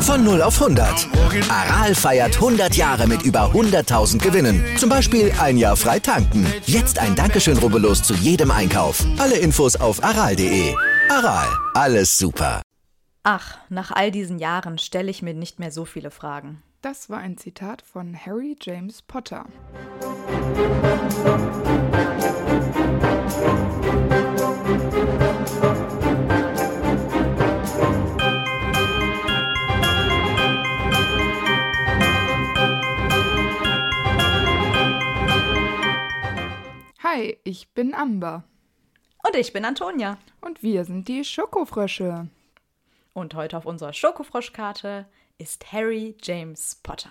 Von 0 auf 100. Aral feiert 100 Jahre mit über 100.000 Gewinnen. Zum Beispiel ein Jahr frei tanken. Jetzt ein Dankeschön, rubbellos zu jedem Einkauf. Alle Infos auf aral.de. Aral, alles super. Ach, nach all diesen Jahren stelle ich mir nicht mehr so viele Fragen. Das war ein Zitat von Harry James Potter. Hi, ich bin Amber. Und ich bin Antonia. Und wir sind die Schokofrösche. Und heute auf unserer Schokofroschkarte ist Harry James Potter.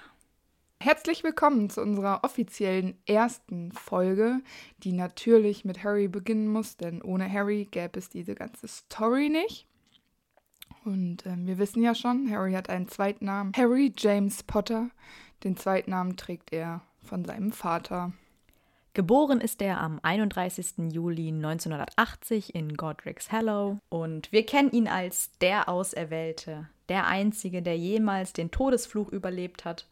Herzlich willkommen zu unserer offiziellen ersten Folge, die natürlich mit Harry beginnen muss, denn ohne Harry gäbe es diese ganze Story nicht. Und ähm, wir wissen ja schon, Harry hat einen Zweitnamen, Harry James Potter. Den Zweitnamen trägt er von seinem Vater. Geboren ist er am 31. Juli 1980 in Godric's Hollow und wir kennen ihn als der Auserwählte, der Einzige, der jemals den Todesfluch überlebt hat.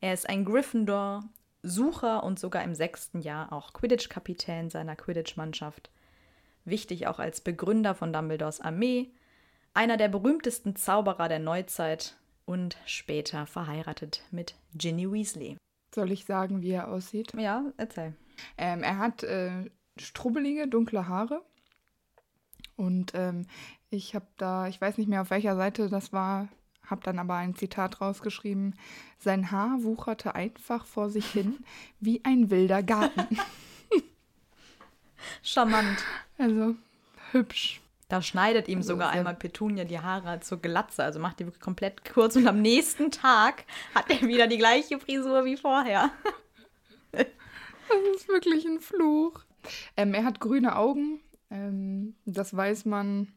Er ist ein Gryffindor, Sucher und sogar im sechsten Jahr auch Quidditch-Kapitän seiner Quidditch-Mannschaft. Wichtig auch als Begründer von Dumbledores Armee, einer der berühmtesten Zauberer der Neuzeit und später verheiratet mit Ginny Weasley. Soll ich sagen, wie er aussieht? Ja, erzähl. Ähm, er hat äh, strubbelige, dunkle Haare. Und ähm, ich habe da, ich weiß nicht mehr auf welcher Seite das war, habe dann aber ein Zitat rausgeschrieben. Sein Haar wucherte einfach vor sich hin wie ein wilder Garten. Charmant. Also hübsch. Da schneidet ihm Also sogar einmal Petunia die Haare zur Glatze, also macht die wirklich komplett kurz und am nächsten Tag hat er wieder die gleiche Frisur wie vorher. Das ist wirklich ein Fluch. Ähm, er hat grüne Augen. Ähm, das weiß man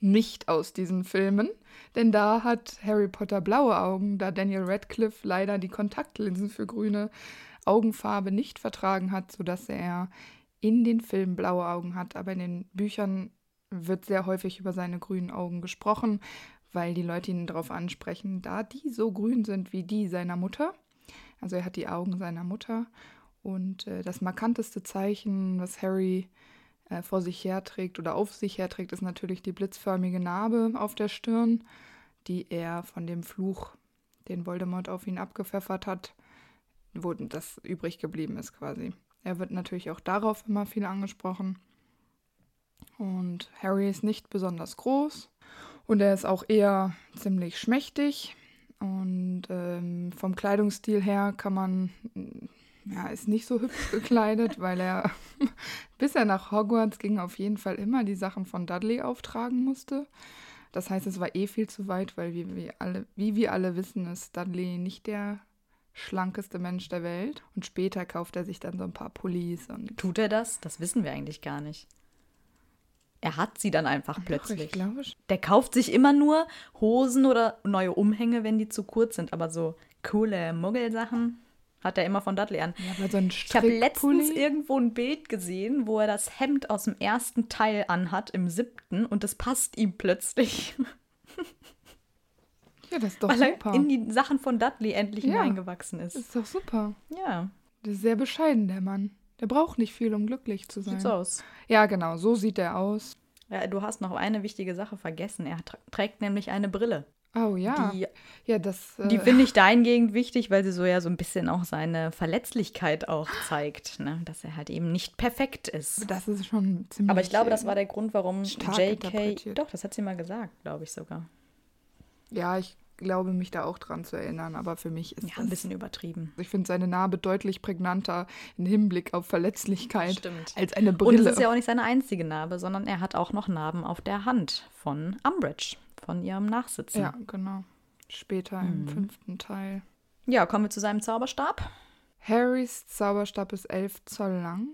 nicht aus diesen Filmen. Denn da hat Harry Potter blaue Augen, da Daniel Radcliffe leider die Kontaktlinsen für grüne Augenfarbe nicht vertragen hat, sodass er in den Filmen blaue Augen hat. Aber in den Büchern wird sehr häufig über seine grünen Augen gesprochen, weil die Leute ihn darauf ansprechen, da die so grün sind wie die seiner Mutter. Also er hat die Augen seiner Mutter. Und äh, das markanteste Zeichen, was Harry äh, vor sich herträgt oder auf sich herträgt, ist natürlich die blitzförmige Narbe auf der Stirn, die er von dem Fluch, den Voldemort auf ihn abgepfeffert hat, wo das übrig geblieben ist quasi. Er wird natürlich auch darauf immer viel angesprochen. Und Harry ist nicht besonders groß und er ist auch eher ziemlich schmächtig. Und ähm, vom Kleidungsstil her kann man, ja, ist nicht so hübsch gekleidet, weil er, bis er nach Hogwarts ging, auf jeden Fall immer die Sachen von Dudley auftragen musste. Das heißt, es war eh viel zu weit, weil wie wir alle, wie wir alle wissen, ist Dudley nicht der schlankeste Mensch der Welt. Und später kauft er sich dann so ein paar Pullis und Tut er das? Das wissen wir eigentlich gar nicht. Er hat sie dann einfach Doch, plötzlich. schon. Der kauft sich immer nur Hosen oder neue Umhänge, wenn die zu kurz sind, aber so coole Muggelsachen hat er immer von Dudley an. Ja, so ein Ich habe letztens irgendwo ein Bild gesehen, wo er das Hemd aus dem ersten Teil anhat, im siebten, und das passt ihm plötzlich, Ja, das ist doch weil er super. in die Sachen von Dudley endlich Ja. hineingewachsen Das ist. ist doch super. Ja, Der ist sehr bescheiden, der Mann. Der braucht nicht viel, um glücklich zu sein. sieht so aus. Ja, genau, so sieht er aus. Ja, du hast noch eine wichtige Sache vergessen. Er trägt nämlich eine Brille. Oh ja. Die, ja, das. Äh, die finde ich dahingehend wichtig, weil sie so ja so ein bisschen auch seine Verletzlichkeit auch zeigt, ne? dass er halt eben nicht perfekt ist. das ist schon ziemlich. Aber ich glaube, das war der Grund, warum JK. Doch, das hat sie mal gesagt, glaube ich sogar. Ja, ich glaube, mich da auch dran zu erinnern, aber für mich ist Ja, das. ein bisschen übertrieben. Ich finde seine Narbe deutlich prägnanter im Hinblick auf Verletzlichkeit Stimmt. als eine Und Brille. es ist ja auch nicht seine einzige Narbe, sondern er hat auch noch Narben auf der Hand von Umbridge, von ihrem Nachsitzen. ja, genau. Später Mhm. im fünften Teil. ja, kommen wir zu seinem Zauberstab. Harrys Zauberstab ist elf Zoll lang.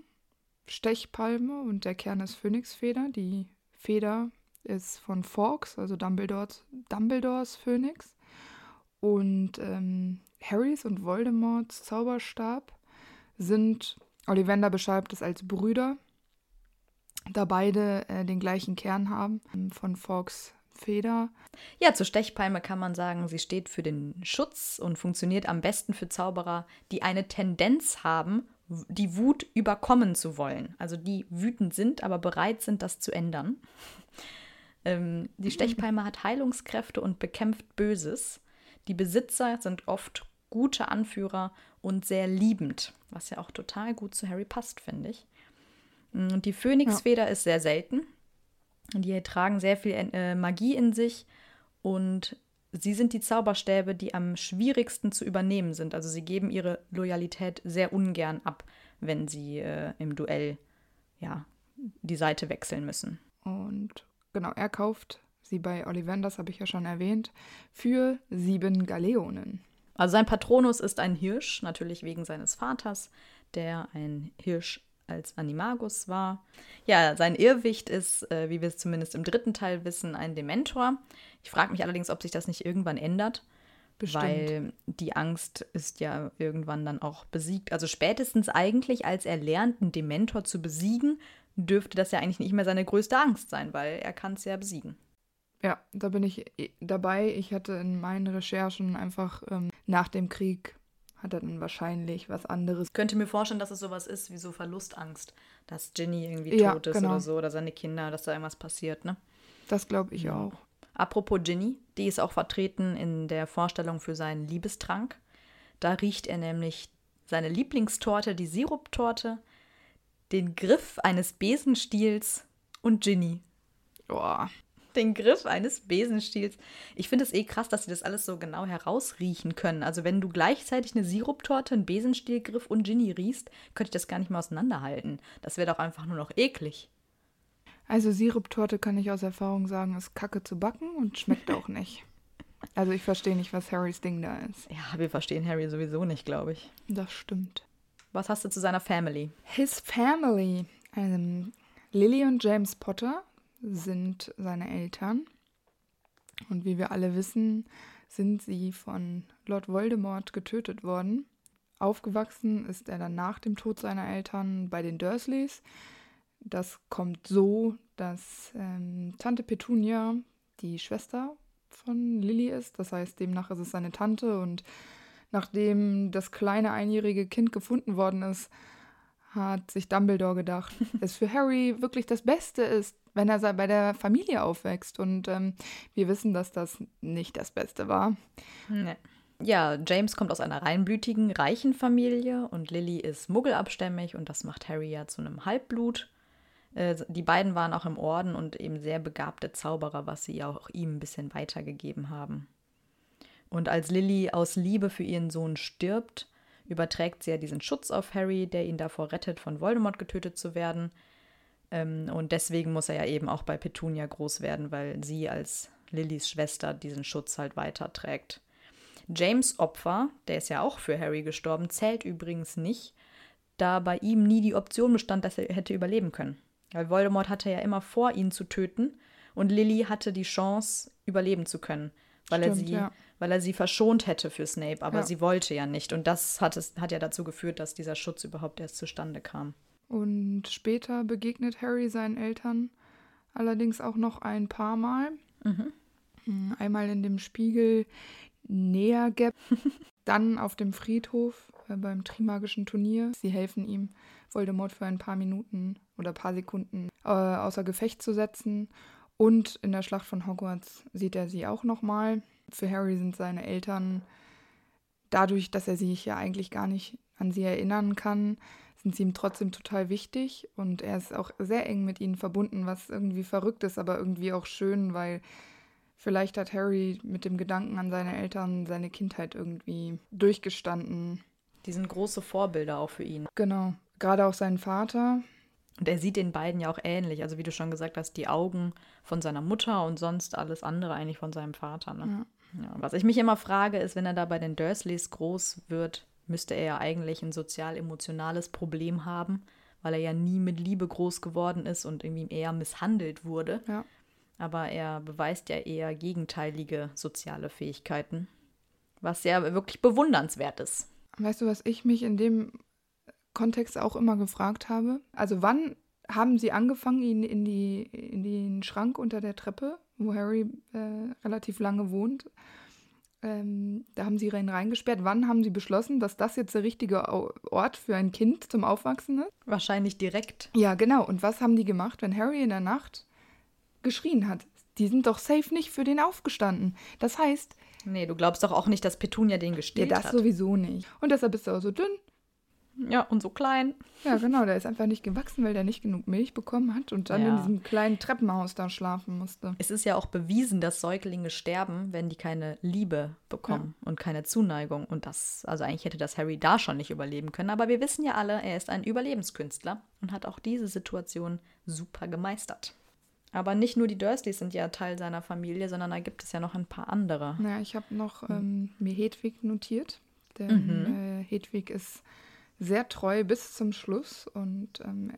Stechpalme und der Kern ist Phönixfeder. Die Feder ist von Fawkes, also Dumbledores, Dumbledores Phönix. Und ähm, Harrys und Voldemorts Zauberstab sind Ollivander beschreibt es als Brüder, da beide äh, den gleichen Kern haben ähm, von Fawkes Feder. Ja, zur Stechpalme kann man sagen, sie steht für den Schutz und funktioniert am besten für Zauberer, die eine Tendenz haben, die Wut überkommen zu wollen. Also die wütend sind, aber bereit sind, das zu ändern. Ähm, die Stechpalme hat Heilungskräfte und bekämpft Böses. Die Besitzer sind oft gute Anführer und sehr liebend, was ja auch total gut zu Harry passt, finde ich. Und die Phönixfeder ja. ist sehr selten. Die tragen sehr viel äh, Magie in sich und sie sind die Zauberstäbe, die am schwierigsten zu übernehmen sind. Also sie geben ihre Loyalität sehr ungern ab, wenn sie äh, im Duell ja, die Seite wechseln müssen. Und genau, er kauft sie bei Ollivanders, habe ich ja schon erwähnt, für sieben Galeonen. Also sein Patronus ist ein Hirsch, natürlich wegen seines Vaters, der ein Hirsch als Animagus war. Ja, sein Irrwicht ist, äh, wie wir es zumindest im dritten Teil wissen, ein Dementor. Ich frage mich allerdings, ob sich das nicht irgendwann ändert. Bestimmt. Weil die Angst ist ja irgendwann dann auch besiegt. Also spätestens eigentlich, als er lernt, einen Dementor zu besiegen, dürfte das ja eigentlich nicht mehr seine größte Angst sein, weil er kann es ja besiegen. Ja, da bin ich äh, dabei. Ich hatte in meinen Recherchen einfach ähm, nach dem Krieg hat er dann wahrscheinlich was anderes. Ich könnte mir vorstellen, dass es sowas ist wie so Verlustangst, dass Ginny irgendwie ja, tot ist genau. oder so oder seine Kinder, dass da irgendwas passiert, ne? Das glaube ich auch. Apropos Ginny, die ist auch vertreten in der Vorstellung für seinen Liebestrank. Da riecht er nämlich seine Lieblingstorte, die Siruptorte, den Griff eines Besenstiels und Ginny. Boah den Griff eines Besenstiels. Ich finde es eh krass, dass sie das alles so genau herausriechen können. Also wenn du gleichzeitig eine Siruptorte, einen Besenstielgriff und Ginny riechst, könnte ich das gar nicht mehr auseinanderhalten. Das wäre doch einfach nur noch eklig. Also Siruptorte kann ich aus Erfahrung sagen, ist kacke zu backen und schmeckt auch nicht. Also ich verstehe nicht, was Harrys Ding da ist. Ja, wir verstehen Harry sowieso nicht, glaube ich. Das stimmt. Was hast du zu seiner Family? His Family. Ähm, Lily und James Potter sind seine Eltern. Und wie wir alle wissen, sind sie von Lord Voldemort getötet worden. Aufgewachsen ist er dann nach dem Tod seiner Eltern bei den Dursleys. Das kommt so, dass ähm, Tante Petunia die Schwester von Lily ist. Das heißt, demnach ist es seine Tante. Und nachdem das kleine einjährige Kind gefunden worden ist, hat sich Dumbledore gedacht, dass für Harry wirklich das Beste ist, wenn er bei der Familie aufwächst. Und ähm, wir wissen, dass das nicht das Beste war. Nee. Ja, James kommt aus einer reinblütigen, reichen Familie und Lily ist muggelabstämmig und das macht Harry ja zu einem Halbblut. Äh, die beiden waren auch im Orden und eben sehr begabte Zauberer, was sie auch ihm ein bisschen weitergegeben haben. Und als Lily aus Liebe für ihren Sohn stirbt, überträgt sie ja diesen Schutz auf Harry, der ihn davor rettet, von Voldemort getötet zu werden. Ähm, und deswegen muss er ja eben auch bei Petunia groß werden, weil sie als Lillys Schwester diesen Schutz halt weiterträgt. James Opfer, der ist ja auch für Harry gestorben, zählt übrigens nicht, da bei ihm nie die Option bestand, dass er hätte überleben können. Weil Voldemort hatte ja immer vor, ihn zu töten und Lily hatte die Chance, überleben zu können, weil Stimmt, er sie ja weil er sie verschont hätte für Snape, aber ja. sie wollte ja nicht. Und das hat, es, hat ja dazu geführt, dass dieser Schutz überhaupt erst zustande kam. Und später begegnet Harry seinen Eltern allerdings auch noch ein paar Mal. Mhm. Hm, einmal in dem Spiegel näher Gap, dann auf dem Friedhof äh, beim Trimagischen Turnier. Sie helfen ihm, Voldemort für ein paar Minuten oder paar Sekunden äh, außer Gefecht zu setzen. Und in der Schlacht von Hogwarts sieht er sie auch nochmal. Für Harry sind seine Eltern, dadurch, dass er sich ja eigentlich gar nicht an sie erinnern kann, sind sie ihm trotzdem total wichtig und er ist auch sehr eng mit ihnen verbunden, was irgendwie verrückt ist, aber irgendwie auch schön, weil vielleicht hat Harry mit dem Gedanken an seine Eltern seine Kindheit irgendwie durchgestanden. Die sind große Vorbilder auch für ihn. Genau, gerade auch sein Vater. Und er sieht den beiden ja auch ähnlich. Also wie du schon gesagt hast, die Augen von seiner Mutter und sonst alles andere eigentlich von seinem Vater. Ne? Ja. Ja, was ich mich immer frage, ist, wenn er da bei den Dursleys groß wird, müsste er ja eigentlich ein sozial-emotionales Problem haben, weil er ja nie mit Liebe groß geworden ist und irgendwie eher misshandelt wurde. Ja. Aber er beweist ja eher gegenteilige soziale Fähigkeiten, was ja wirklich bewundernswert ist. Weißt du, was ich mich in dem Kontext auch immer gefragt habe. Also wann haben sie angefangen, ihn in, die, in den Schrank unter der Treppe, wo Harry äh, relativ lange wohnt, ähm, da haben sie ihn reingesperrt. Wann haben sie beschlossen, dass das jetzt der richtige Ort für ein Kind zum Aufwachsen ist? Wahrscheinlich direkt. Ja, genau. Und was haben die gemacht, wenn Harry in der Nacht geschrien hat? Die sind doch safe nicht für den aufgestanden. Das heißt. Nee, du glaubst doch auch nicht, dass Petunia den gestillt hat. Ja, das hat. sowieso nicht. Und deshalb ist er auch so dünn. Ja, und so klein. Ja, genau, der ist einfach nicht gewachsen, weil der nicht genug Milch bekommen hat und dann ja. in diesem kleinen Treppenhaus da schlafen musste. Es ist ja auch bewiesen, dass Säuglinge sterben, wenn die keine Liebe bekommen ja. und keine Zuneigung. Und das, also eigentlich hätte das Harry da schon nicht überleben können. Aber wir wissen ja alle, er ist ein Überlebenskünstler und hat auch diese Situation super gemeistert. Aber nicht nur die Dursleys sind ja Teil seiner Familie, sondern da gibt es ja noch ein paar andere. Ja, ich habe noch ähm, mir Hedwig notiert. Denn mhm. äh, Hedwig ist sehr treu bis zum Schluss und ähm,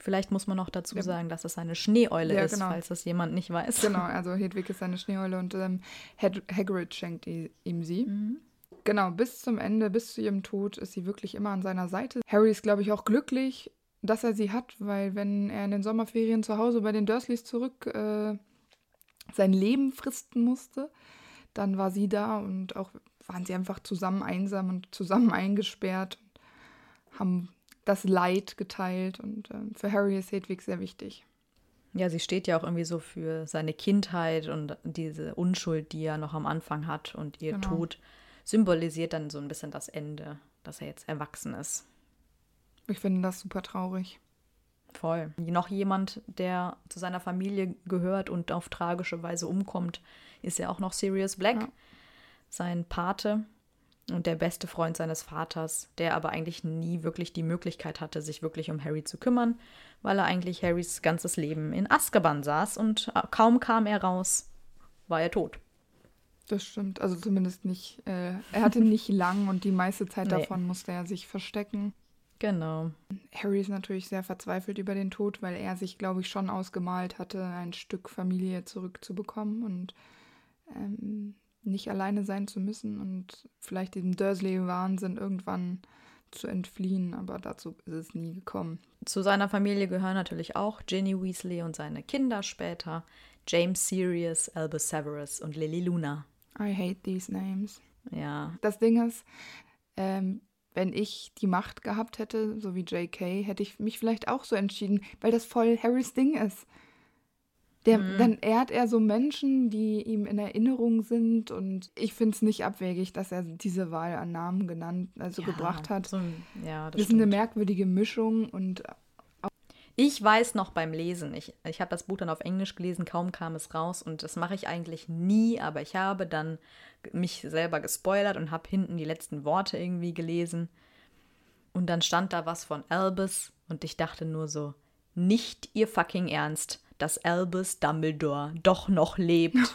Vielleicht muss man noch dazu ja. sagen, dass es eine Schneeeule ja, ist, genau. falls das jemand nicht weiß. Genau, also Hedwig ist eine Schneeeule und ähm, Hag Hagrid schenkt ihm sie. Mhm. Genau, bis zum Ende, bis zu ihrem Tod ist sie wirklich immer an seiner Seite. Harry ist, glaube ich, auch glücklich, dass er sie hat, weil wenn er in den Sommerferien zu Hause bei den Dursleys zurück äh, sein Leben fristen musste, dann war sie da und auch waren sie einfach zusammen einsam und zusammen eingesperrt haben das Leid geteilt und äh, für Harry ist Hedwig sehr wichtig. Ja, sie steht ja auch irgendwie so für seine Kindheit und diese Unschuld, die er noch am Anfang hat und ihr genau. Tod symbolisiert dann so ein bisschen das Ende, dass er jetzt erwachsen ist. Ich finde das super traurig. Voll. Noch jemand, der zu seiner Familie gehört und auf tragische Weise umkommt, ist ja auch noch Sirius Black, ja. sein Pate, und der beste Freund seines Vaters, der aber eigentlich nie wirklich die Möglichkeit hatte, sich wirklich um Harry zu kümmern, weil er eigentlich Harrys ganzes Leben in Azkaban saß und äh, kaum kam er raus, war er tot. Das stimmt, also zumindest nicht. Äh, er hatte nicht lang und die meiste Zeit nee. davon musste er sich verstecken. Genau. Harry ist natürlich sehr verzweifelt über den Tod, weil er sich, glaube ich, schon ausgemalt hatte, ein Stück Familie zurückzubekommen und ähm, nicht alleine sein zu müssen und vielleicht diesem Dursley-Wahnsinn irgendwann zu entfliehen, aber dazu ist es nie gekommen. Zu seiner Familie gehören natürlich auch Ginny Weasley und seine Kinder später, James Sirius, Albus Severus und Lily Luna. I hate these names. Ja. Das Ding ist, ähm, wenn ich die Macht gehabt hätte, so wie JK, hätte ich mich vielleicht auch so entschieden, weil das voll Harrys Ding ist. Der, mhm. Dann ehrt er so Menschen, die ihm in Erinnerung sind. Und ich finde es nicht abwegig, dass er diese Wahl an Namen genannt, also ja, gebracht hat. So, ja, das, das ist eine merkwürdige Mischung und ich weiß noch beim Lesen, ich, ich habe das Buch dann auf Englisch gelesen, kaum kam es raus und das mache ich eigentlich nie, aber ich habe dann mich selber gespoilert und habe hinten die letzten Worte irgendwie gelesen und dann stand da was von Albus und ich dachte nur so, nicht ihr fucking Ernst dass Albus Dumbledore doch noch lebt.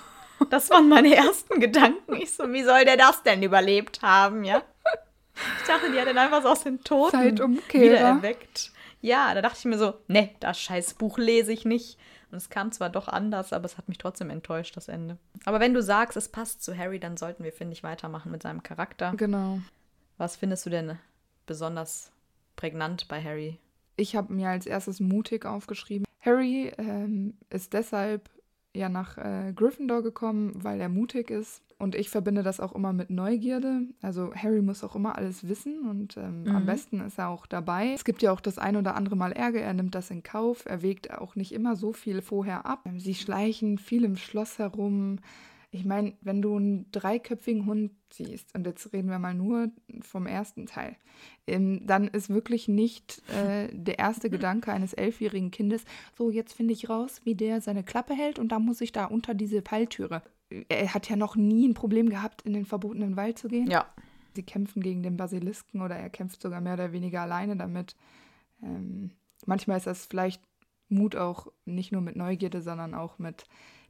Das waren meine ersten Gedanken. Ich so, wie soll der das denn überlebt haben, ja? Ich dachte, die hat ihn einfach so aus den Toten wieder erweckt. Ja, da dachte ich mir so, ne, das scheiß Buch lese ich nicht. Und es kam zwar doch anders, aber es hat mich trotzdem enttäuscht, das Ende. Aber wenn du sagst, es passt zu Harry, dann sollten wir, finde ich, weitermachen mit seinem Charakter. Genau. Was findest du denn besonders prägnant bei Harry? Ich habe mir als erstes mutig aufgeschrieben. Harry ähm, ist deshalb ja nach äh, Gryffindor gekommen, weil er mutig ist. Und ich verbinde das auch immer mit Neugierde. Also Harry muss auch immer alles wissen und ähm, mhm. am besten ist er auch dabei. Es gibt ja auch das ein oder andere Mal Ärger, er nimmt das in Kauf. Er wägt auch nicht immer so viel vorher ab. Sie schleichen viel im Schloss herum. Ich meine, wenn du einen dreiköpfigen Hund siehst, und jetzt reden wir mal nur vom ersten Teil, ähm, dann ist wirklich nicht äh, der erste Gedanke eines elfjährigen Kindes, so jetzt finde ich raus, wie der seine Klappe hält und dann muss ich da unter diese Falltüre. Er hat ja noch nie ein Problem gehabt, in den verbotenen Wald zu gehen. Ja. Sie kämpfen gegen den Basilisken oder er kämpft sogar mehr oder weniger alleine damit. Ähm, manchmal ist das vielleicht Mut auch nicht nur mit Neugierde, sondern auch mit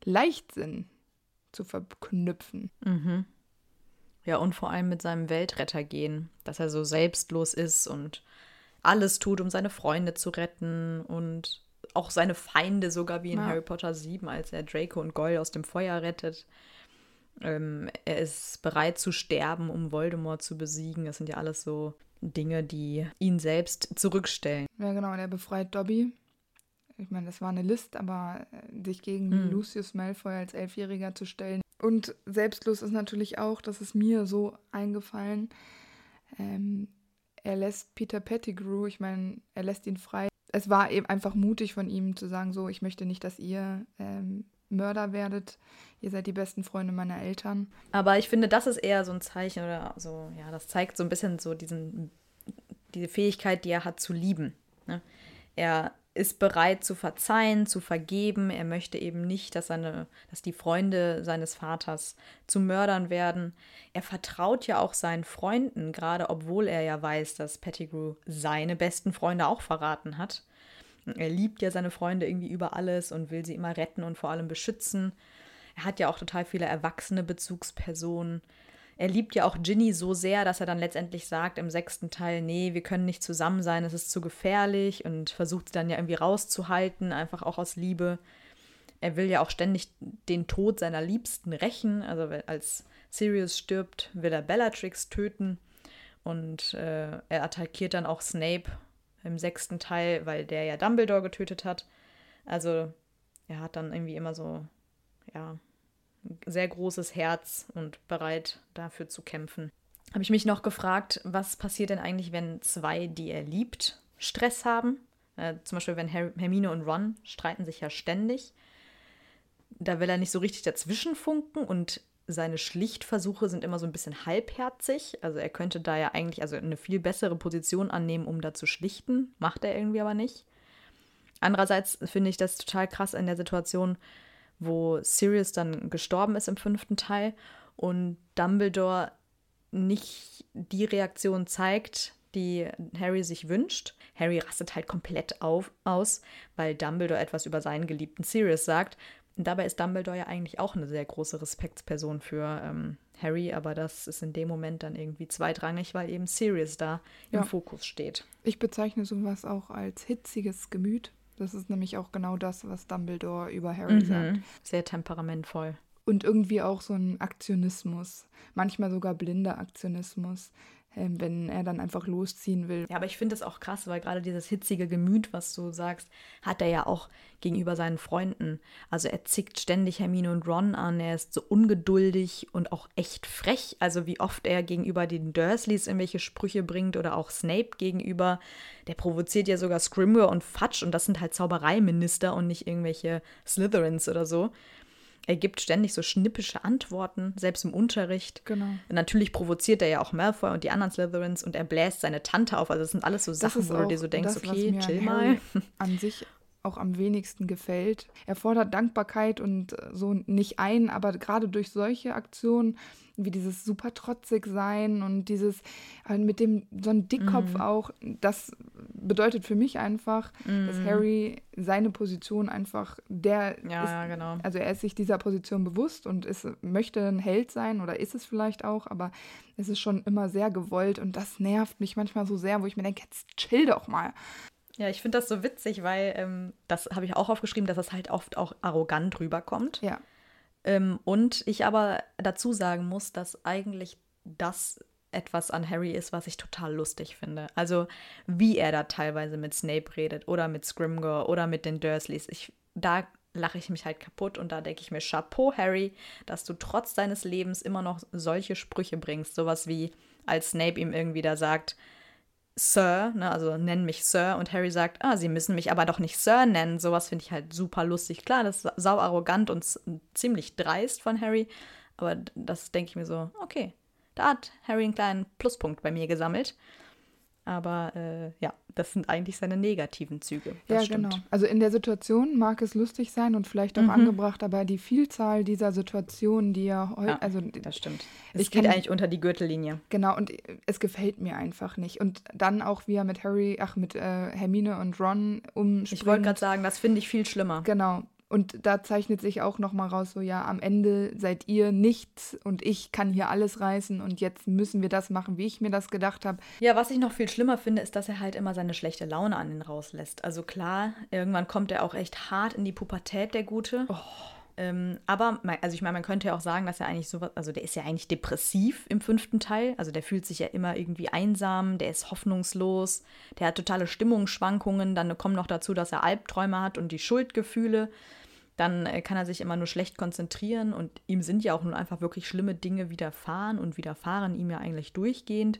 Leichtsinn zu verknüpfen. Mhm. Ja, und vor allem mit seinem Weltrettergehen, dass er so selbstlos ist und alles tut, um seine Freunde zu retten und auch seine Feinde, sogar wie in ja. Harry Potter 7, als er Draco und Goyle aus dem Feuer rettet. Ähm, er ist bereit zu sterben, um Voldemort zu besiegen. Das sind ja alles so Dinge, die ihn selbst zurückstellen. Ja, genau, der befreit Dobby. Ich meine, das war eine List, aber äh, sich gegen Hm. Lucius Malfoy als Elfjähriger zu stellen. Und selbstlos ist natürlich auch, das ist mir so eingefallen, ähm, er lässt Peter Pettigrew, ich meine, er lässt ihn frei. Es war eben einfach mutig von ihm zu sagen, so, ich möchte nicht, dass ihr ähm, Mörder werdet. Ihr seid die besten Freunde meiner Eltern. Aber ich finde, das ist eher so ein Zeichen oder so, ja, das zeigt so ein bisschen so diesen, diese Fähigkeit, die er hat zu lieben. Ne? Er ist bereit zu verzeihen, zu vergeben. Er möchte eben nicht, dass seine, dass die Freunde seines Vaters zu Mördern werden. Er vertraut ja auch seinen Freunden, gerade obwohl er ja weiß, dass Pettigrew seine besten Freunde auch verraten hat. Er liebt ja seine Freunde irgendwie über alles und will sie immer retten und vor allem beschützen. Er hat ja auch total viele erwachsene Bezugspersonen. Er liebt ja auch Ginny so sehr, dass er dann letztendlich sagt im sechsten Teil, nee, wir können nicht zusammen sein, es ist zu gefährlich und versucht sie dann ja irgendwie rauszuhalten, einfach auch aus Liebe. Er will ja auch ständig den Tod seiner Liebsten rächen. Also als Sirius stirbt, will er Bellatrix töten und äh, er attackiert dann auch Snape im sechsten Teil, weil der ja Dumbledore getötet hat. Also er hat dann irgendwie immer so, ja, sehr großes Herz und bereit dafür zu kämpfen. Habe ich mich noch gefragt, was passiert denn eigentlich, wenn zwei, die er liebt, Stress haben? Äh, zum Beispiel, wenn Her Hermine und Ron streiten sich ja ständig. Da will er nicht so richtig dazwischen funken und seine Schlichtversuche sind immer so ein bisschen halbherzig. Also er könnte da ja eigentlich also eine viel bessere Position annehmen, um da zu schlichten. Macht er irgendwie aber nicht. Andererseits finde ich das total krass in der Situation, wo Sirius dann gestorben ist im fünften Teil und Dumbledore nicht die Reaktion zeigt, die Harry sich wünscht. Harry rastet halt komplett auf, aus, weil Dumbledore etwas über seinen geliebten Sirius sagt. Und dabei ist Dumbledore ja eigentlich auch eine sehr große Respektsperson für ähm, Harry, aber das ist in dem Moment dann irgendwie zweitrangig, weil eben Sirius da Ja. im Fokus steht. Ich bezeichne sowas auch als hitziges Gemüt. Das ist nämlich auch genau das, was Dumbledore über Harry sagt. Sehr temperamentvoll. Und irgendwie auch so ein Aktionismus. Manchmal sogar blinder Aktionismus, wenn er dann einfach losziehen will. Ja, aber ich finde es auch krass, weil gerade dieses hitzige Gemüt, was du sagst, hat er ja auch gegenüber seinen Freunden. Also er zickt ständig Hermine und Ron an, er ist so ungeduldig und auch echt frech. Also wie oft er gegenüber den Dursleys irgendwelche Sprüche bringt oder auch Snape gegenüber. Der provoziert ja sogar Scrimgeour und Fudge und das sind halt Zaubereiminister und nicht irgendwelche Slytherins oder so. Er gibt ständig so schnippische Antworten, selbst im Unterricht. Genau. Natürlich provoziert er ja auch Malfoy und die anderen Slytherins und er bläst seine Tante auf. Also das sind alles so Sachen, wo du dir so denkst, das, okay, chill mal. An sich auch am wenigsten gefällt. Er fordert Dankbarkeit und äh, so nicht ein, aber gerade durch solche Aktionen wie dieses super trotzig sein und dieses äh, mit dem so ein Dickkopf Mhm. auch, das bedeutet für mich einfach, dass Harry seine Position einfach der Ja, ist, ja, genau. also er ist sich dieser Position bewusst und ist, möchte ein Held sein oder ist es vielleicht auch, aber es ist schon immer sehr gewollt und das nervt mich manchmal so sehr, wo ich mir denke, jetzt chill doch mal. Ja, ich finde das so witzig, weil ähm, das habe ich auch aufgeschrieben, dass das halt oft auch arrogant rüberkommt. Ja. Ähm, und ich aber dazu sagen muss, dass eigentlich das etwas an Harry ist, was ich total lustig finde. Also wie er da teilweise mit Snape redet oder mit Scrimgeour oder mit den Dursleys. Ich, da lache ich mich halt kaputt und da denke ich mir, Chapeau, Harry, dass du trotz deines Lebens immer noch solche Sprüche bringst. Sowas wie, als Snape ihm irgendwie da sagt, Sir, ne, also nenn mich Sir und Harry sagt, ah, sie müssen mich aber doch nicht Sir nennen. Sowas finde ich halt super lustig. Klar, das ist sau arrogant und ziemlich dreist von Harry, aber das denke ich mir so, okay, da hat Harry einen kleinen Pluspunkt bei mir gesammelt. Aber äh, ja, das sind eigentlich seine negativen Züge. Das ja, stimmt. genau. Also in der Situation mag es lustig sein und vielleicht auch Mhm. angebracht, aber die Vielzahl dieser Situationen, die ja heute, Ja, also Das stimmt. Es Ich geht kann- eigentlich unter die Gürtellinie. genau, und es gefällt mir einfach nicht. Und dann auch, wie er mit Harry, ach, mit äh, Hermine und Ron umspringt. Ich wollte gerade sagen, das finde ich viel schlimmer. Genau. Und da zeichnet sich auch nochmal raus, so ja, am Ende seid ihr nichts und ich kann hier alles reißen und jetzt müssen wir das machen, wie ich mir das gedacht habe. Ja, was ich noch viel schlimmer finde, ist, dass er halt immer seine schlechte Laune an ihn rauslässt. Also klar, irgendwann kommt er auch echt hart in die Pubertät, der Gute. Ähm, aber, also ich meine, man könnte ja auch sagen, dass er eigentlich sowas, also der ist ja eigentlich depressiv im fünften Teil. Also der fühlt sich ja immer irgendwie einsam, der ist hoffnungslos, der hat totale Stimmungsschwankungen. Dann kommen noch dazu, dass er Albträume hat und die Schuldgefühle. Dann äh, kann er sich immer nur schlecht konzentrieren und ihm sind ja auch nun einfach wirklich schlimme Dinge widerfahren und widerfahren ihm ja eigentlich durchgehend.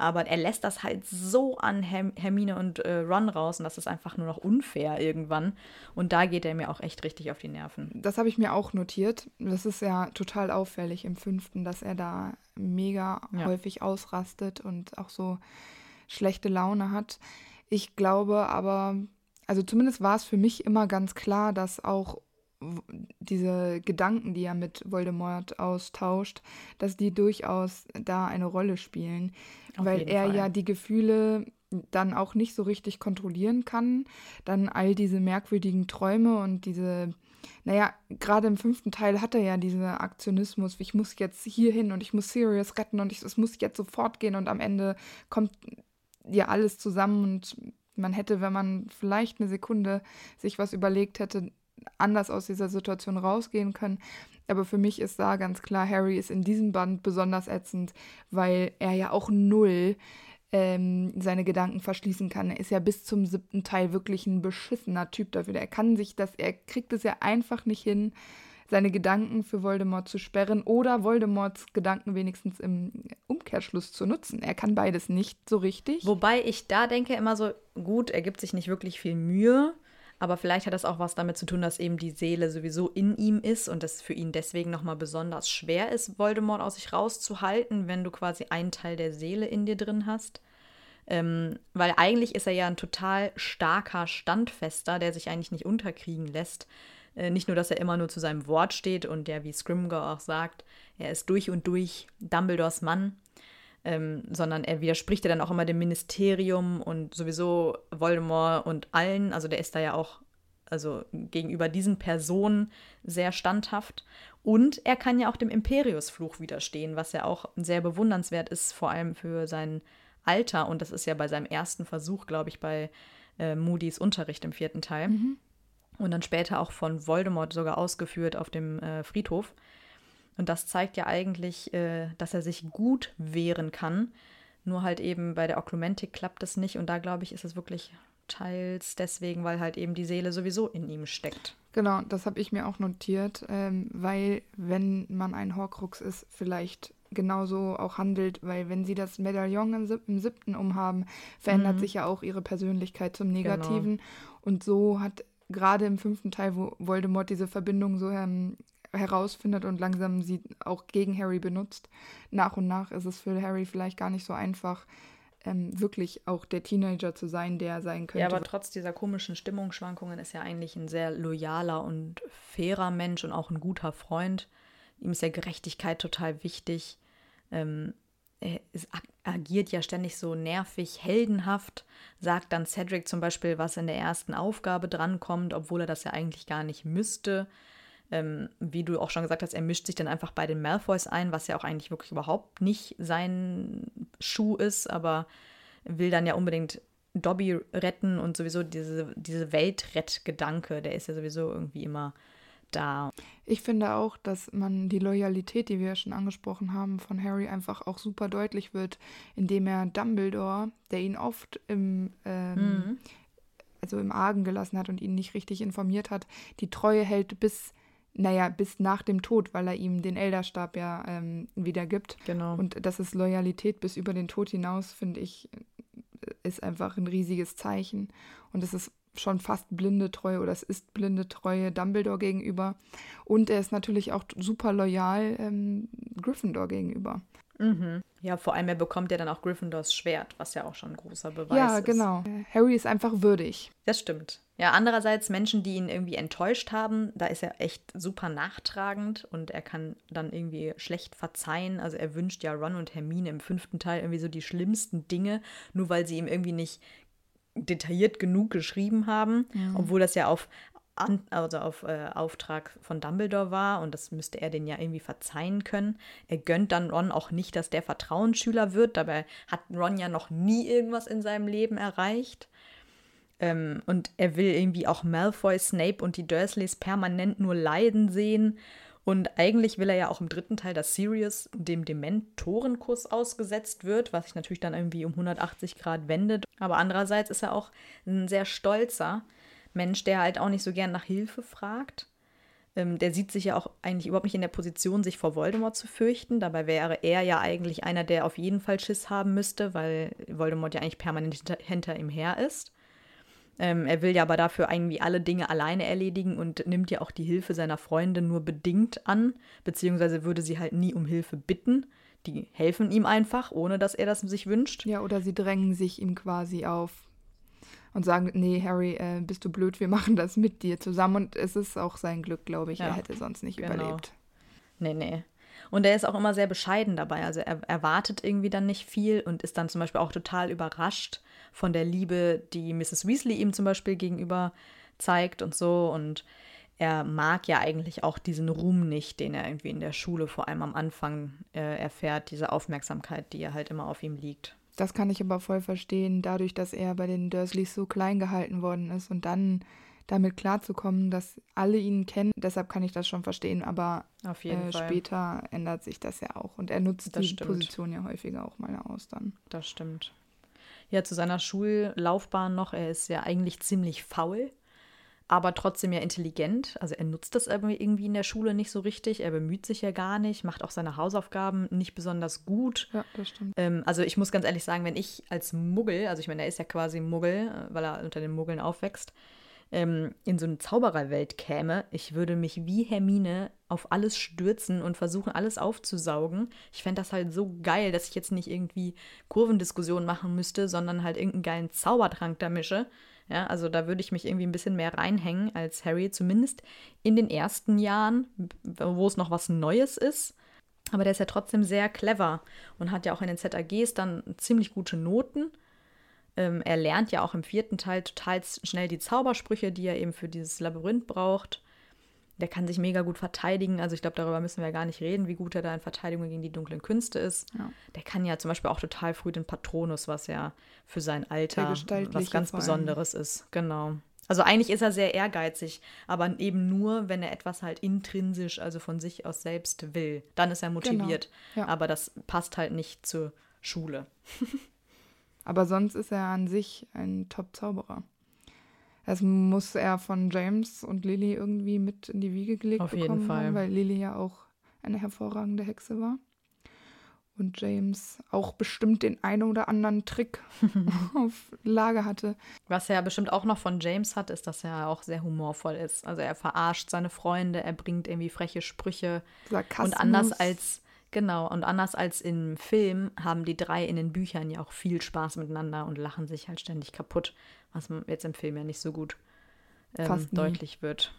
Aber er lässt das halt so an Herm Hermine und äh, Ron raus und das ist einfach nur noch unfair irgendwann. Und da geht er mir auch echt richtig auf die Nerven. Das habe ich mir auch notiert. Das ist ja total auffällig im fünften, dass er da mega ja. häufig ausrastet und auch so schlechte Laune hat. Ich glaube aber, also zumindest war es für mich immer ganz klar, dass auch diese Gedanken, die er mit Voldemort austauscht, dass die durchaus da eine Rolle spielen, Auf weil er Fall. ja die Gefühle dann auch nicht so richtig kontrollieren kann. Dann all diese merkwürdigen Träume und diese, naja, gerade im fünften Teil hat er ja diesen Aktionismus, ich muss jetzt hier hin und ich muss Sirius retten und es muss jetzt sofort gehen und am Ende kommt ja alles zusammen und man hätte, wenn man vielleicht eine Sekunde sich was überlegt hätte, anders aus dieser Situation rausgehen können. Aber für mich ist da ganz klar, Harry ist in diesem Band besonders ätzend, weil er ja auch null ähm, seine Gedanken verschließen kann. Er ist ja bis zum siebten Teil wirklich ein beschissener Typ dafür. Er kann sich das, er kriegt es ja einfach nicht hin, seine Gedanken für Voldemort zu sperren oder Voldemorts Gedanken wenigstens im Umkehrschluss zu nutzen. Er kann beides nicht so richtig. Wobei ich da denke immer so, gut, er gibt sich nicht wirklich viel Mühe. Aber vielleicht hat das auch was damit zu tun, dass eben die Seele sowieso in ihm ist und es für ihn deswegen nochmal besonders schwer ist, Voldemort aus sich rauszuhalten, wenn du quasi einen Teil der Seele in dir drin hast. Ähm, weil eigentlich ist er ja ein total starker Standfester, der sich eigentlich nicht unterkriegen lässt. Äh, nicht nur, dass er immer nur zu seinem Wort steht und der, wie Scrimger auch sagt, er ist durch und durch Dumbledores Mann, ähm, sondern er widerspricht ja dann auch immer dem Ministerium und sowieso Voldemort und allen. Also der ist da ja auch also gegenüber diesen Personen sehr standhaft. Und er kann ja auch dem Imperiusfluch widerstehen, was ja auch sehr bewundernswert ist, vor allem für sein Alter. Und das ist ja bei seinem ersten Versuch, glaube ich, bei äh, Moody's Unterricht im vierten Teil. Mhm. Und dann später auch von Voldemort sogar ausgeführt auf dem äh, Friedhof. Und das zeigt ja eigentlich, äh, dass er sich gut wehren kann. Nur halt eben bei der Oklumentik klappt es nicht. Und da glaube ich, ist es wirklich teils deswegen, weil halt eben die Seele sowieso in ihm steckt. Genau, das habe ich mir auch notiert, ähm, weil wenn man ein Horcrux ist, vielleicht genauso auch handelt, weil wenn sie das Medaillon im, sieb im siebten umhaben, verändert mhm. sich ja auch ihre Persönlichkeit zum. Negativen. Genau. Und so hat gerade im fünften Teil, wo Voldemort diese Verbindung so ähm, herausfindet und langsam sie auch gegen Harry benutzt. Nach und nach ist es für Harry vielleicht gar nicht so einfach, ähm, wirklich auch der Teenager zu sein, der sein könnte. Ja, aber trotz dieser komischen Stimmungsschwankungen ist er eigentlich ein sehr loyaler und fairer Mensch und auch ein guter Freund. Ihm ist ja Gerechtigkeit total wichtig. Ähm, er ist, agiert ja ständig so nervig, heldenhaft, sagt dann Cedric zum Beispiel, was in der ersten Aufgabe drankommt, obwohl er das ja eigentlich gar nicht müsste. Ähm, wie du auch schon gesagt hast, er mischt sich dann einfach bei den Malfoys ein, was ja auch eigentlich wirklich überhaupt nicht sein Schuh ist, aber will dann ja unbedingt Dobby retten und sowieso diese, diese Weltrettgedanke, der ist ja sowieso irgendwie immer da. Ich finde auch, dass man die Loyalität, die wir ja schon angesprochen haben, von Harry einfach auch super deutlich wird, indem er Dumbledore, der ihn oft im, ähm, mhm. also im Argen gelassen hat und ihn nicht richtig informiert hat, die Treue hält bis naja, bis nach dem Tod, weil er ihm den Elderstab ja ähm, wieder gibt. Genau. Und das ist Loyalität bis über den Tod hinaus, finde ich, ist einfach ein riesiges Zeichen. Und es ist schon fast blinde Treue oder es ist blinde Treue Dumbledore gegenüber. Und er ist natürlich auch super loyal ähm, Gryffindor gegenüber. Mhm. Ja, vor allem er bekommt ja dann auch Gryffindors Schwert, was ja auch schon ein großer Beweis ja, ist. Ja, genau. Harry ist einfach würdig. Das stimmt. Ja, andererseits Menschen, die ihn irgendwie enttäuscht haben, da ist er echt super nachtragend und er kann dann irgendwie schlecht verzeihen. Also er wünscht ja Ron und Hermine im fünften Teil irgendwie so die schlimmsten Dinge, nur weil sie ihm irgendwie nicht detailliert genug geschrieben haben, mhm. obwohl das ja auf also auf äh, Auftrag von Dumbledore war und das müsste er den ja irgendwie verzeihen können. Er gönnt dann Ron auch nicht, dass der Vertrauensschüler wird. Dabei hat Ron ja noch nie irgendwas in seinem Leben erreicht. Ähm, und er will irgendwie auch Malfoy, Snape und die Dursleys permanent nur leiden sehen. Und eigentlich will er ja auch im dritten Teil, dass Sirius dem Dementorenkuss ausgesetzt wird, was sich natürlich dann irgendwie um 180 Grad wendet. Aber andererseits ist er auch ein sehr stolzer Mensch, der halt auch nicht so gern nach Hilfe fragt. Ähm, der sieht sich ja auch eigentlich überhaupt nicht in der Position, sich vor Voldemort zu fürchten. Dabei wäre er ja eigentlich einer, der auf jeden Fall Schiss haben müsste, weil Voldemort ja eigentlich permanent hinter, hinter ihm her ist. Ähm, er will ja aber dafür irgendwie alle Dinge alleine erledigen und nimmt ja auch die Hilfe seiner Freunde nur bedingt an, beziehungsweise würde sie halt nie um Hilfe bitten. Die helfen ihm einfach, ohne dass er das sich wünscht. Ja, oder sie drängen sich ihm quasi auf und sagen, nee, Harry, äh, bist du blöd, wir machen das mit dir zusammen. Und es ist auch sein Glück, glaube ich, ja, er hätte sonst nicht genau. überlebt. Nee, nee. Und er ist auch immer sehr bescheiden dabei. Also er erwartet irgendwie dann nicht viel und ist dann zum Beispiel auch total überrascht von der Liebe, die Mrs. Weasley ihm zum Beispiel gegenüber zeigt und so. Und er mag ja eigentlich auch diesen Ruhm nicht, den er irgendwie in der Schule vor allem am Anfang äh, erfährt, diese Aufmerksamkeit, die er halt immer auf ihm liegt. Das kann ich aber voll verstehen, dadurch, dass er bei den Dursleys so klein gehalten worden ist und dann damit klarzukommen, dass alle ihn kennen. Deshalb kann ich das schon verstehen, aber äh, später ändert sich das ja auch. Und er nutzt das die stimmt. Position ja häufiger auch mal aus dann. Das stimmt. Ja, zu seiner Schullaufbahn noch, er ist ja eigentlich ziemlich faul, aber trotzdem ja intelligent. Also er nutzt das irgendwie in der Schule nicht so richtig, er bemüht sich ja gar nicht, macht auch seine Hausaufgaben nicht besonders gut. Ja, das stimmt. Ähm, also ich muss ganz ehrlich sagen, wenn ich als Muggel, also ich meine, er ist ja quasi Muggel, äh, weil er unter den Muggeln aufwächst, ähm, in so eine Zaubererwelt käme, ich würde mich wie Hermine auf alles stürzen und versuchen, alles aufzusaugen. Ich fände das halt so geil, dass ich jetzt nicht irgendwie Kurvendiskussionen machen müsste, sondern halt irgendeinen geilen Zaubertrank da mische. Ja, also da würde ich mich irgendwie ein bisschen mehr reinhängen als Harry, zumindest in den ersten Jahren, wo es noch was Neues ist. Aber der ist ja trotzdem sehr clever und hat ja auch in den ZAGs dann ziemlich gute Noten. Ähm, er lernt ja auch im vierten Teil total schnell die Zaubersprüche, die er eben für dieses Labyrinth braucht. Der kann sich mega gut verteidigen. Also ich glaube, darüber müssen wir gar nicht reden, wie gut er da in Verteidigung gegen die dunklen Künste ist. Ja. Der kann ja zum Beispiel auch total früh den Patronus, was ja für sein Alter was ganz Besonderes ist. Genau. Also eigentlich ist er sehr ehrgeizig, aber eben nur, wenn er etwas halt intrinsisch, also von sich aus selbst will. Dann ist er motiviert. Genau. Ja. Aber das passt halt nicht zur Schule. Aber sonst ist er an sich ein Top-Zauberer. Das muss er von James und Lily irgendwie mit in die Wiege gelegt Auf bekommen jeden Fall. haben, weil Lily ja auch eine hervorragende Hexe war. Und James auch bestimmt den einen oder anderen Trick auf Lage hatte. Was er ja bestimmt auch noch von James hat, ist, dass er auch sehr humorvoll ist. Also er verarscht seine Freunde, er bringt irgendwie freche Sprüche. Sarkasmus. Und anders als Genau, und anders als im Film haben die drei in den Büchern ja auch viel Spaß miteinander und lachen sich halt ständig kaputt, was jetzt im Film ja nicht so gut ähm, deutlich wird.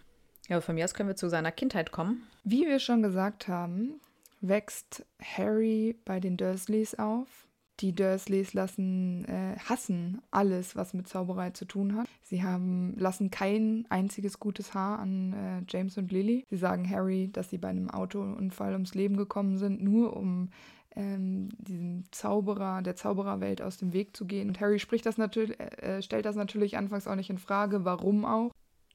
Ja, von mir aus können wir zu seiner Kindheit kommen. Wie wir schon gesagt haben, wächst Harry bei den Dursleys auf die Dursleys lassen, äh, hassen alles, was mit Zauberei zu tun hat. Sie haben, lassen kein einziges gutes Haar an äh, James und Lily. Sie sagen Harry, dass sie bei einem Autounfall ums Leben gekommen sind, nur um ähm, diesem Zauberer, der Zaubererwelt aus dem Weg zu gehen. Und Harry spricht das natürlich, äh, stellt das natürlich anfangs auch nicht in Frage, warum auch.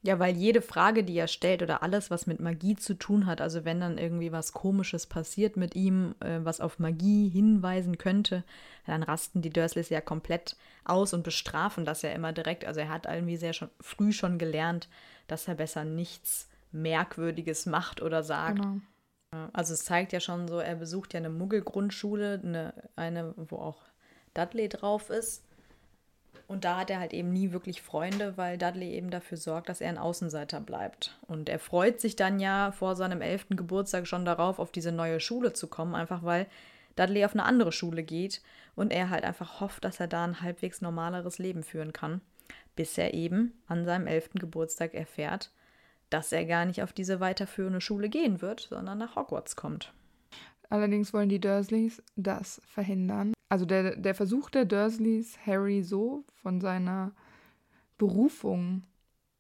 Ja, weil jede Frage, die er stellt oder alles, was mit Magie zu tun hat, also wenn dann irgendwie was Komisches passiert mit ihm, äh, was auf Magie hinweisen könnte, dann rasten die Dursleys ja komplett aus und bestrafen das ja immer direkt. Also er hat irgendwie sehr schon früh schon gelernt, dass er besser nichts Merkwürdiges macht oder sagt. Genau. Also es zeigt ja schon so, er besucht ja eine Muggelgrundschule, eine, eine, wo auch Dudley drauf ist. Und da hat er halt eben nie wirklich Freunde, weil Dudley eben dafür sorgt, dass er ein Außenseiter bleibt. Und er freut sich dann ja vor seinem elften Geburtstag schon darauf, auf diese neue Schule zu kommen, einfach weil Dudley auf eine andere Schule geht und er halt einfach hofft, dass er da ein halbwegs normaleres Leben führen kann, bis er eben an seinem elften Geburtstag erfährt, dass er gar nicht auf diese weiterführende Schule gehen wird, sondern nach Hogwarts kommt. Allerdings wollen die Dursleys das verhindern also der, der Versuch der Dursleys, Harry so von seiner Berufung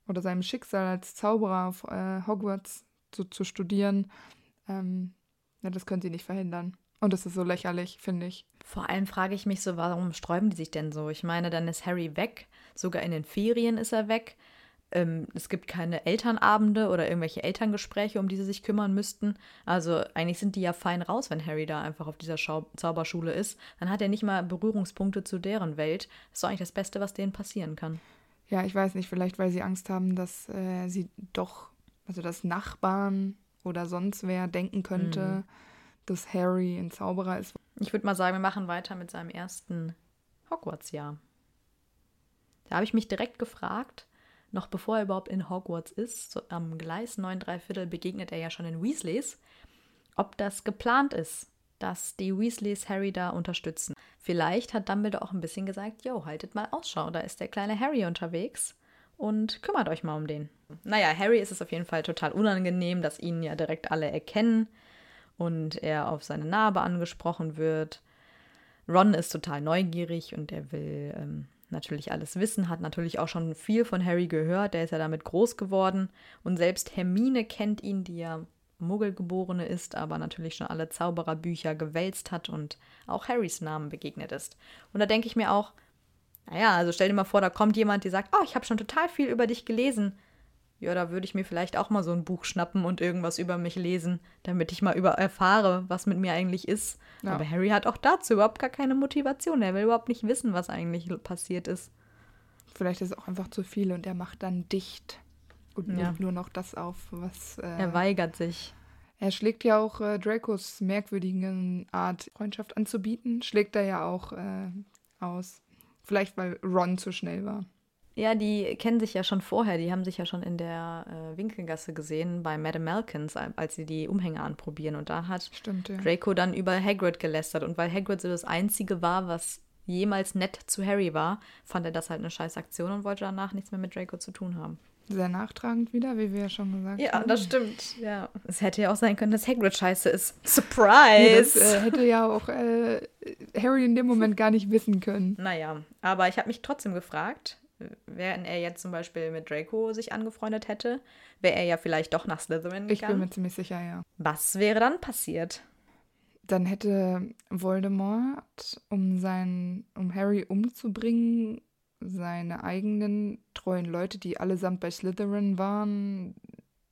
oder seinem Schicksal als Zauberer auf äh, Hogwarts zu, zu studieren, ähm, ja, das können sie nicht verhindern. Und das ist so lächerlich, finde ich. Vor allem frage ich mich so, warum sträuben die sich denn so? Ich meine, dann ist Harry weg, sogar in den Ferien ist er weg. Ähm, es gibt keine Elternabende oder irgendwelche Elterngespräche, um die sie sich kümmern müssten. Also eigentlich sind die ja fein raus, wenn Harry da einfach auf dieser Schau Zauberschule ist. Dann hat er nicht mal Berührungspunkte zu deren Welt. Das ist doch eigentlich das Beste, was denen passieren kann. Ja, ich weiß nicht, vielleicht weil sie Angst haben, dass äh, sie doch, also dass Nachbarn oder sonst wer denken könnte, mhm. dass Harry ein Zauberer ist. Ich würde mal sagen, wir machen weiter mit seinem ersten Hogwarts-Jahr. Da habe ich mich direkt gefragt, noch bevor er überhaupt in Hogwarts ist, so am Gleis 9 3 Viertel begegnet er ja schon in Weasleys, ob das geplant ist, dass die Weasleys Harry da unterstützen. Vielleicht hat Dumbledore auch ein bisschen gesagt, yo, haltet mal Ausschau, da ist der kleine Harry unterwegs und kümmert euch mal um den. Naja, Harry ist es auf jeden Fall total unangenehm, dass ihn ja direkt alle erkennen und er auf seine Narbe angesprochen wird. Ron ist total neugierig und er will ähm, natürlich alles wissen, hat natürlich auch schon viel von Harry gehört, der ist ja damit groß geworden und selbst Hermine kennt ihn, die ja Muggelgeborene ist, aber natürlich schon alle Zaubererbücher gewälzt hat und auch Harrys Namen begegnet ist. Und da denke ich mir auch, naja, also stell dir mal vor, da kommt jemand, der sagt, oh, ich habe schon total viel über dich gelesen. Ja, da würde ich mir vielleicht auch mal so ein Buch schnappen und irgendwas über mich lesen, damit ich mal über erfahre, was mit mir eigentlich ist. Ja. Aber Harry hat auch dazu überhaupt gar keine Motivation. Er will überhaupt nicht wissen, was eigentlich passiert ist. Vielleicht ist es auch einfach zu viel und er macht dann dicht und ja. nimmt nur noch das auf, was. Äh, er weigert sich. Er schlägt ja auch äh, Dracos merkwürdigen Art, Freundschaft anzubieten, schlägt er ja auch äh, aus. Vielleicht, weil Ron zu schnell war. Ja, die kennen sich ja schon vorher. Die haben sich ja schon in der äh, Winkelgasse gesehen bei Madame Malkins, als sie die Umhänge anprobieren. Und da hat Stimmt, ja. Draco dann über Hagrid gelästert. Und weil Hagrid so das Einzige war, was jemals nett zu Harry war, fand er das halt eine scheiß Aktion und wollte danach nichts mehr mit Draco zu tun haben. Sehr nachtragend wieder, wie wir ja schon gesagt ja, haben. Ja, das stimmt. Ja. Es hätte ja auch sein können, dass Hagrid scheiße ist. Surprise! Ja, das äh, hätte ja auch äh, Harry in dem Moment gar nicht wissen können. Naja, aber ich habe mich trotzdem gefragt, wenn er jetzt zum Beispiel mit Draco sich angefreundet hätte, wäre er ja vielleicht doch nach Slytherin gegangen. Ich bin mir ziemlich sicher, ja. Was wäre dann passiert? Dann hätte Voldemort, um, sein, um Harry umzubringen, seine eigenen treuen Leute, die allesamt bei Slytherin waren,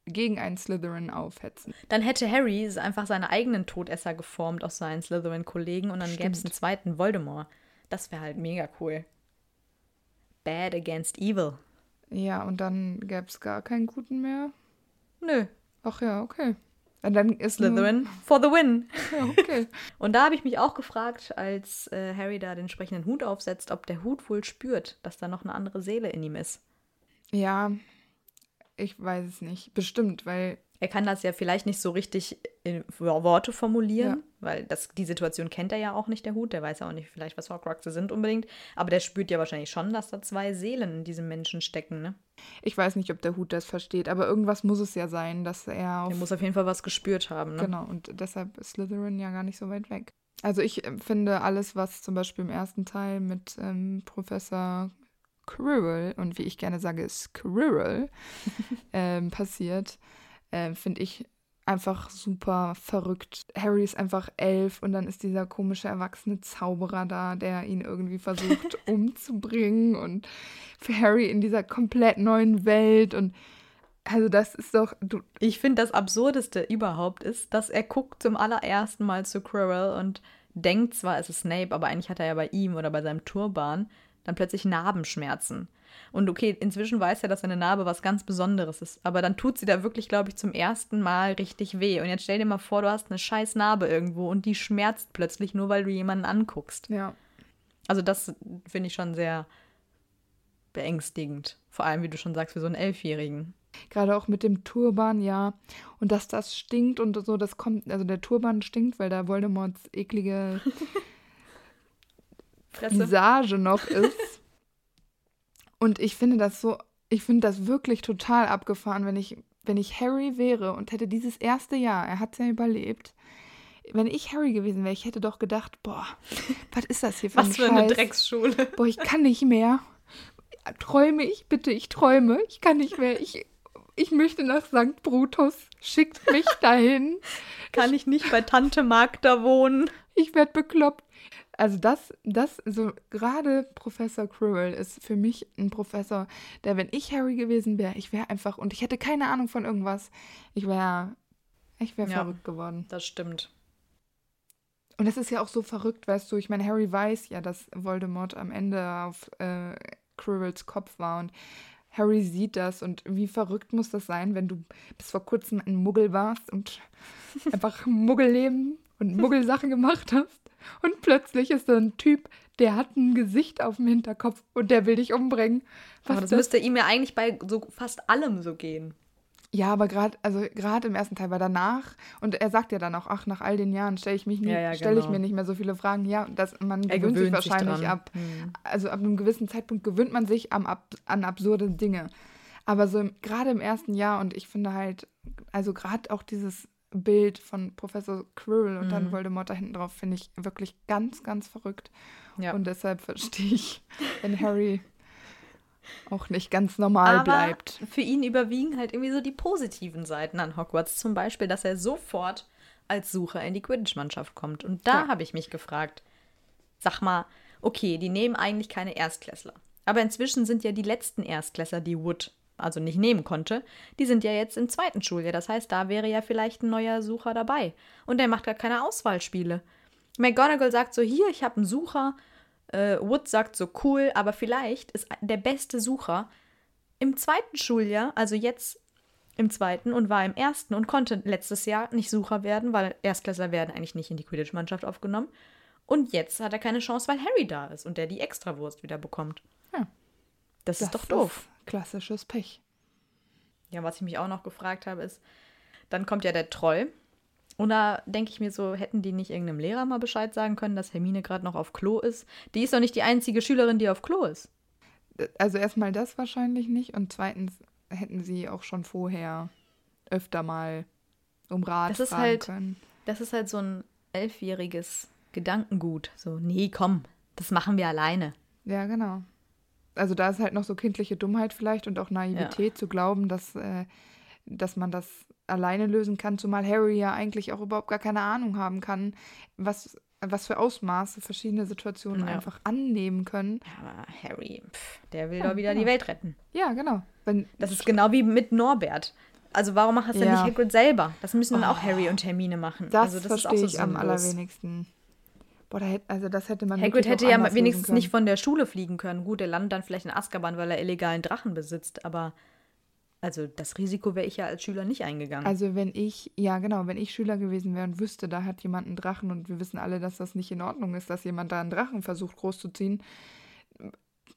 gegen einen Slytherin aufhetzen. Dann hätte Harry einfach seine eigenen Todesser geformt aus seinen Slytherin-Kollegen und dann gäbe es einen zweiten Voldemort. Das wäre halt mega cool. Bad against evil. Ja, und dann gäbe es gar keinen guten mehr? Nö. Ach ja, okay. Und dann ist Slytherin for the win. Ja, okay. und da habe ich mich auch gefragt, als äh, Harry da den entsprechenden Hut aufsetzt, ob der Hut wohl spürt, dass da noch eine andere Seele in ihm ist. Ja, ich weiß es nicht. Bestimmt, weil er kann das ja vielleicht nicht so richtig in Worte formulieren, ja. weil das, die Situation kennt er ja auch nicht, der Hut. Der weiß ja auch nicht vielleicht, was Horcruxe sind unbedingt. Aber der spürt ja wahrscheinlich schon, dass da zwei Seelen in diesem Menschen stecken, ne? Ich weiß nicht, ob der Hut das versteht, aber irgendwas muss es ja sein, dass er auf... Er muss auf jeden Fall was gespürt haben, ne? Genau, und deshalb ist Slytherin ja gar nicht so weit weg. Also ich finde alles, was zum Beispiel im ersten Teil mit ähm, Professor Quirrell, und wie ich gerne sage, Squirrel, ähm, passiert, äh, finde ich einfach super verrückt. Harry ist einfach elf und dann ist dieser komische erwachsene Zauberer da, der ihn irgendwie versucht umzubringen und für Harry in dieser komplett neuen Welt und also das ist doch. Du ich finde das Absurdeste überhaupt ist, dass er guckt zum allerersten Mal zu Quirrell und denkt zwar, es ist Snape, aber eigentlich hat er ja bei ihm oder bei seinem Turban dann plötzlich Narbenschmerzen. Und okay, inzwischen weiß er, dass seine Narbe was ganz Besonderes ist. Aber dann tut sie da wirklich, glaube ich, zum ersten Mal richtig weh. Und jetzt stell dir mal vor, du hast eine scheiß Narbe irgendwo und die schmerzt plötzlich nur, weil du jemanden anguckst. Ja. Also das finde ich schon sehr beängstigend. Vor allem, wie du schon sagst, für so einen Elfjährigen. Gerade auch mit dem Turban, ja. Und dass das stinkt und so, das kommt, also der Turban stinkt, weil da Voldemorts eklige Visage noch ist. Und ich finde das so, ich finde das wirklich total abgefahren, wenn ich, wenn ich Harry wäre und hätte dieses erste Jahr, er hat es ja überlebt, wenn ich Harry gewesen wäre, ich hätte doch gedacht, boah, was ist das hier für, was für eine Drecksschule? Boah, ich kann nicht mehr. Träume ich, bitte, ich träume. Ich kann nicht mehr. Ich, ich möchte nach St. Brutus. Schickt mich dahin. kann ich nicht bei Tante Magda wohnen? Ich werde bekloppt. Also das, das, so gerade Professor Quirrell ist für mich ein Professor, der, wenn ich Harry gewesen wäre, ich wäre einfach, und ich hätte keine Ahnung von irgendwas, ich wäre, ich wäre Ja. verrückt geworden. Das stimmt. Und das ist ja auch so verrückt, weißt du, ich meine, Harry weiß ja, dass Voldemort am Ende auf äh, Quirrells Kopf war und Harry sieht das und wie verrückt muss das sein, wenn du bis vor kurzem ein Muggel warst und einfach Muggelleben und Muggelsachen gemacht hast und plötzlich ist da ein Typ, der hat ein Gesicht auf dem Hinterkopf und der will dich umbringen. Aber das das- müsste ihm ja eigentlich bei so fast allem so gehen. Ja, aber gerade also gerade im ersten Teil, weil danach und er sagt ja dann auch, ach nach all den Jahren stelle ich mich nie, Ja, ja, stelle ich genau. mir nicht mehr so viele Fragen. Ja, das man Er gewöhnt sich sich wahrscheinlich dran. ab. Hm. Also ab einem gewissen Zeitpunkt gewöhnt man sich am, ab, an absurde Dinge. Aber so gerade im ersten Jahr und ich finde halt, also gerade auch dieses Bild von Professor Quirrell und dann Mhm. Voldemort da hinten drauf finde ich wirklich ganz, ganz verrückt. Ja. Und deshalb verstehe ich, wenn Harry auch nicht ganz normal Aber bleibt. für ihn überwiegen halt irgendwie so die positiven Seiten an Hogwarts. Zum Beispiel, dass er sofort als Sucher in die Quidditch-Mannschaft kommt. Und da Ja. habe ich mich gefragt, sag mal, okay, die nehmen eigentlich keine Erstklässler. Aber inzwischen sind ja die letzten Erstklässler, die Wood also nicht nehmen konnte, die sind ja jetzt im zweiten Schuljahr. Das heißt, da wäre ja vielleicht ein neuer Sucher dabei. Und der macht gar keine Auswahlspiele. McGonagall sagt so, hier, ich habe einen Sucher. Äh, Wood sagt so, cool, aber vielleicht ist der beste Sucher im zweiten Schuljahr, also jetzt im zweiten und war im ersten und konnte letztes Jahr nicht Sucher werden, weil Erstklässler werden eigentlich nicht in die Quidditch-Mannschaft aufgenommen. Und jetzt hat er keine Chance, weil Harry da ist und der die Extrawurst wieder bekommt. Ja. Das, ist doch doof. Klassisches Pech. Ja, was ich mich auch noch gefragt habe, ist, dann kommt ja der Troll. Und da denke ich mir so, hätten die nicht irgendeinem Lehrer mal Bescheid sagen können, dass Hermine gerade noch auf Klo ist? Die ist doch nicht die einzige Schülerin, die auf Klo ist. Also erstmal das wahrscheinlich nicht und zweitens hätten sie auch schon vorher öfter mal um Rat Das ist fragen halt- können. Das ist halt so ein elfjähriges Gedankengut. So, nee, komm, das machen wir alleine. Ja, genau. Also da ist halt noch so kindliche Dummheit vielleicht und auch Naivität zu glauben, dass, äh, dass man das alleine lösen kann, zumal Harry ja eigentlich auch überhaupt gar keine Ahnung haben kann, was, was für Ausmaße verschiedene Situationen Ja. einfach annehmen können. Ja, aber Harry, pff, der will Ja, doch wieder genau. die Welt retten. Ja, genau. Wenn, Das ist genau wie mit Norbert. Also warum macht das denn Ja. nicht Hagrid selber? Das müssen dann auch Oh. Harry und Hermine machen. das, also verstehe ich am allerwenigsten. Boah, da hätte, also das hätte man Hagrid hätte ja wenigstens nicht von der Schule fliegen können. Gut, er landet dann vielleicht in Azkaban, weil er illegalen Drachen besitzt, aber also das Risiko wäre ich ja als Schüler nicht eingegangen. Also wenn ich, ja genau, wenn ich Schüler gewesen wäre und wüsste, da hat jemand einen Drachen und wir wissen alle, dass das nicht in Ordnung ist, dass jemand da einen Drachen versucht großzuziehen,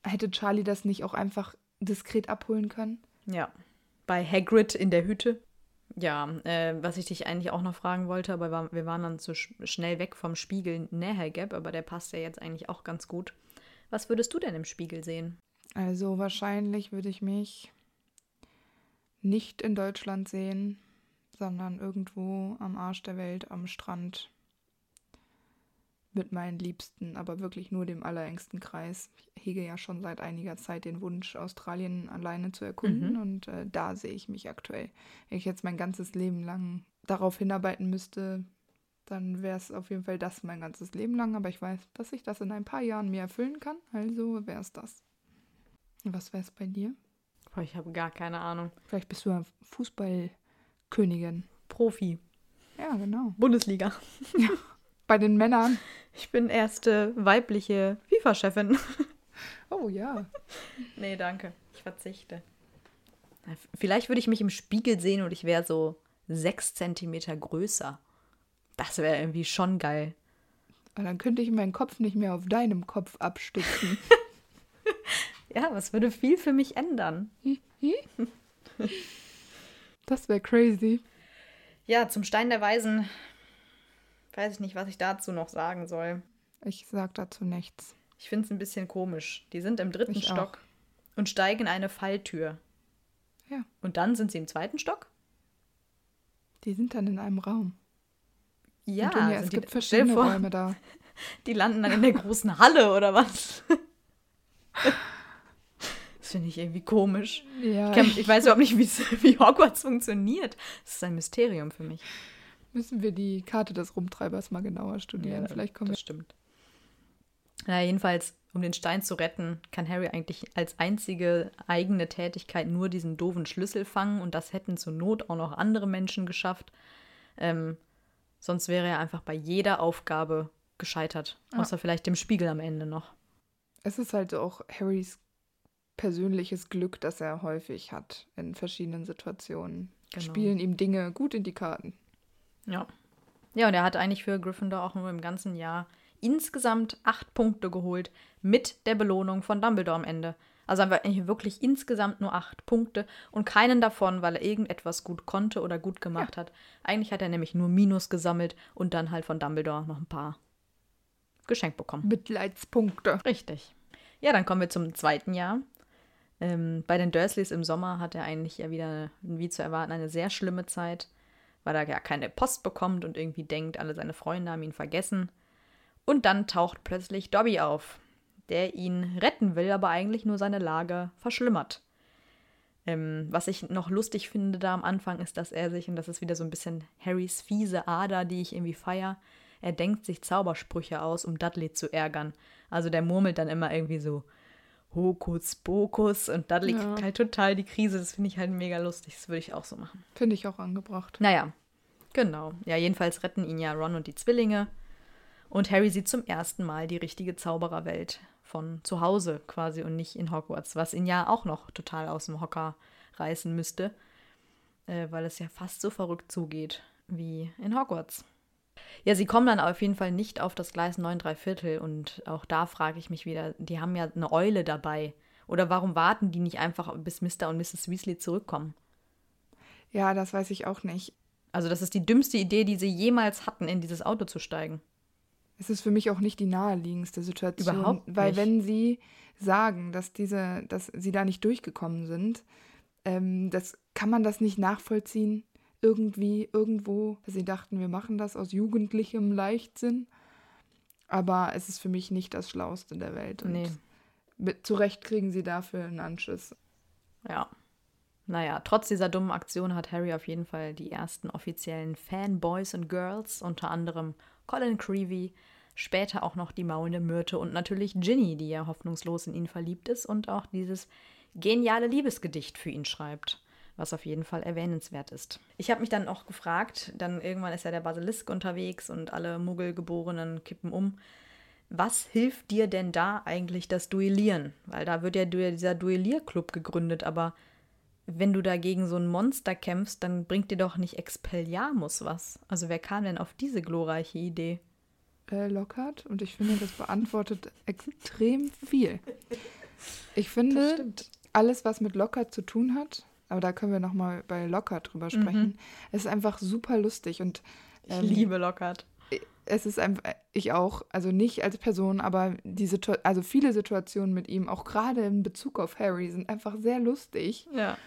hätte Charlie das nicht auch einfach diskret abholen können? ja. Bei Hagrid in der Hütte. Ja, äh, was ich dich eigentlich auch noch fragen wollte, aber wir- waren dann zu sch schnell weg vom Spiegel Näher Gap, aber der passt ja jetzt eigentlich auch ganz gut. Was würdest du denn im Spiegel sehen? Also wahrscheinlich würde ich mich nicht in Deutschland sehen, sondern irgendwo am Arsch der Welt, am Strand. Mit meinen Liebsten, aber wirklich nur dem allerengsten Kreis. Ich hege ja schon seit einiger Zeit den Wunsch, Australien alleine zu erkunden Mhm. und äh, da sehe ich mich aktuell. Wenn ich jetzt mein ganzes Leben lang darauf hinarbeiten müsste, dann wäre es auf jeden Fall das mein ganzes Leben lang. Aber ich weiß, dass ich das in ein paar Jahren mir erfüllen kann, also wäre es das. Was wäre es bei dir? Ich habe gar keine Ahnung. Vielleicht bist du ja Fußballkönigin. Profi, Ja, genau. Bundesliga. Bei den Männern. Ich bin erste weibliche FIFA-Chefin. Oh ja. Nee, danke. Ich verzichte. Vielleicht würde ich mich im Spiegel sehen und ich wäre so sechs Zentimeter größer. Das wäre irgendwie schon geil. Aber dann könnte ich meinen Kopf nicht mehr auf deinem Kopf abstützen. Ja, was würde viel für mich ändern? Das wäre crazy. Ja, zum Stein der Weisen weiß ich nicht, was ich dazu noch sagen soll. Ich sag dazu nichts. Ich finde es ein bisschen komisch. Die sind im dritten Ich auch. Stock und steigen in eine Falltür. Ja. Und dann sind sie im zweiten Stock? Die sind dann in einem Raum. Ja, Antonia, es sind gibt verschiedene vor, Räume da. Die landen dann in der großen Halle oder was? Das finde ich irgendwie komisch. Ja, Ich, kenn, ich weiß überhaupt nicht, wie Hogwarts funktioniert. Das ist ein Mysterium für mich. Müssen wir die Karte des Rumtreibers mal genauer studieren. Vielleicht kommen wir. das stimmt. Na, jedenfalls, um den Stein zu retten, kann Harry eigentlich als einzige eigene Tätigkeit nur diesen doofen Schlüssel fangen und das hätten zur Not auch noch andere Menschen geschafft. Ähm, sonst wäre er einfach bei jeder Aufgabe gescheitert. Ja. Außer vielleicht dem Spiegel am Ende noch. Es ist halt auch Harrys persönliches Glück, das er häufig hat in verschiedenen Situationen. Genau. Spielen ihm Dinge gut in die Karten. Ja. Ja, und er hat eigentlich für Gryffindor auch nur im ganzen Jahr insgesamt acht Punkte geholt mit der Belohnung von Dumbledore am Ende. Also haben wir eigentlich wirklich insgesamt nur acht Punkte und keinen davon, weil er irgendetwas gut konnte oder gut gemacht ja. hat. Eigentlich hat er nämlich nur Minus gesammelt und dann halt von Dumbledore noch ein paar geschenkt bekommen. Mitleidspunkte. Richtig. Ja, dann kommen wir zum zweiten Jahr. Ähm, bei den Dursleys im Sommer hat er eigentlich ja wieder, wie zu erwarten, eine sehr schlimme Zeit, weil er ja keine Post bekommt und irgendwie denkt, alle seine Freunde haben ihn vergessen. Und dann taucht plötzlich Dobby auf, der ihn retten will, aber eigentlich nur seine Lage verschlimmert. Ähm, was ich noch lustig finde da am Anfang ist, dass er sich, und das ist wieder so ein bisschen Harrys fiese Ader, die ich irgendwie feier, er denkt sich Zaubersprüche aus, um Dudley zu ärgern. Also der murmelt dann immer irgendwie so, Hokus Pokus und Dudley ja. kriegt halt total die Krise. Das finde ich halt mega lustig. Das würde ich auch so machen. Finde ich auch angebracht. Naja, genau. Ja, jedenfalls retten ihn ja Ron und die Zwillinge. Und Harry sieht zum ersten Mal die richtige Zaubererwelt von zu Hause quasi und nicht in Hogwarts, was ihn ja auch noch total aus dem Hocker reißen müsste, äh, weil es ja fast so verrückt zugeht wie in Hogwarts. Ja, sie kommen dann auf jeden Fall nicht auf das Gleis 9 3 Viertel und auch da frage ich mich wieder, die haben ja eine Eule dabei. Oder warum warten die nicht einfach, bis Mr. und Mrs. Weasley zurückkommen? Ja, das weiß ich auch nicht. Also das ist die dümmste Idee, die sie jemals hatten, in dieses Auto zu steigen. Es ist für mich auch nicht die naheliegendste Situation. Überhaupt nicht. Weil wenn sie sagen, dass diese, dass sie da nicht durchgekommen sind, ähm, das kann man das nicht nachvollziehen irgendwie, irgendwo. Sie dachten, wir machen das aus jugendlichem Leichtsinn. Aber es ist für mich nicht das Schlauste der Welt. Und nee. Mit, zu Recht kriegen sie dafür einen Anschiss. Ja. Naja, trotz dieser dummen Aktion hat Harry auf jeden Fall die ersten offiziellen Fanboys und Girls, unter anderem Colin Creevy, später auch noch die maulende Myrte und natürlich Ginny, die ja hoffnungslos in ihn verliebt ist und auch dieses geniale Liebesgedicht für ihn schreibt was auf jeden Fall erwähnenswert ist. Ich habe mich dann auch gefragt, dann irgendwann ist ja der Basilisk unterwegs und alle Muggelgeborenen kippen um. Was hilft dir denn da eigentlich das Duellieren? Weil da wird ja dieser Duellierclub gegründet, aber wenn du dagegen so ein Monster kämpfst, dann bringt dir doch nicht Expelliarmus was. Also wer kam denn auf diese glorreiche Idee? Äh, Lockhart und ich finde, das beantwortet extrem viel. Ich finde, alles, was mit Lockhart zu tun hat, aber da können wir nochmal bei Lockhart drüber sprechen. Mhm. Es ist einfach super lustig und ähm, ich liebe Lockhart. Es ist einfach, ich auch, also nicht als Person, aber die also viele Situationen mit ihm, auch gerade in Bezug auf Harry, sind einfach sehr lustig. Ja.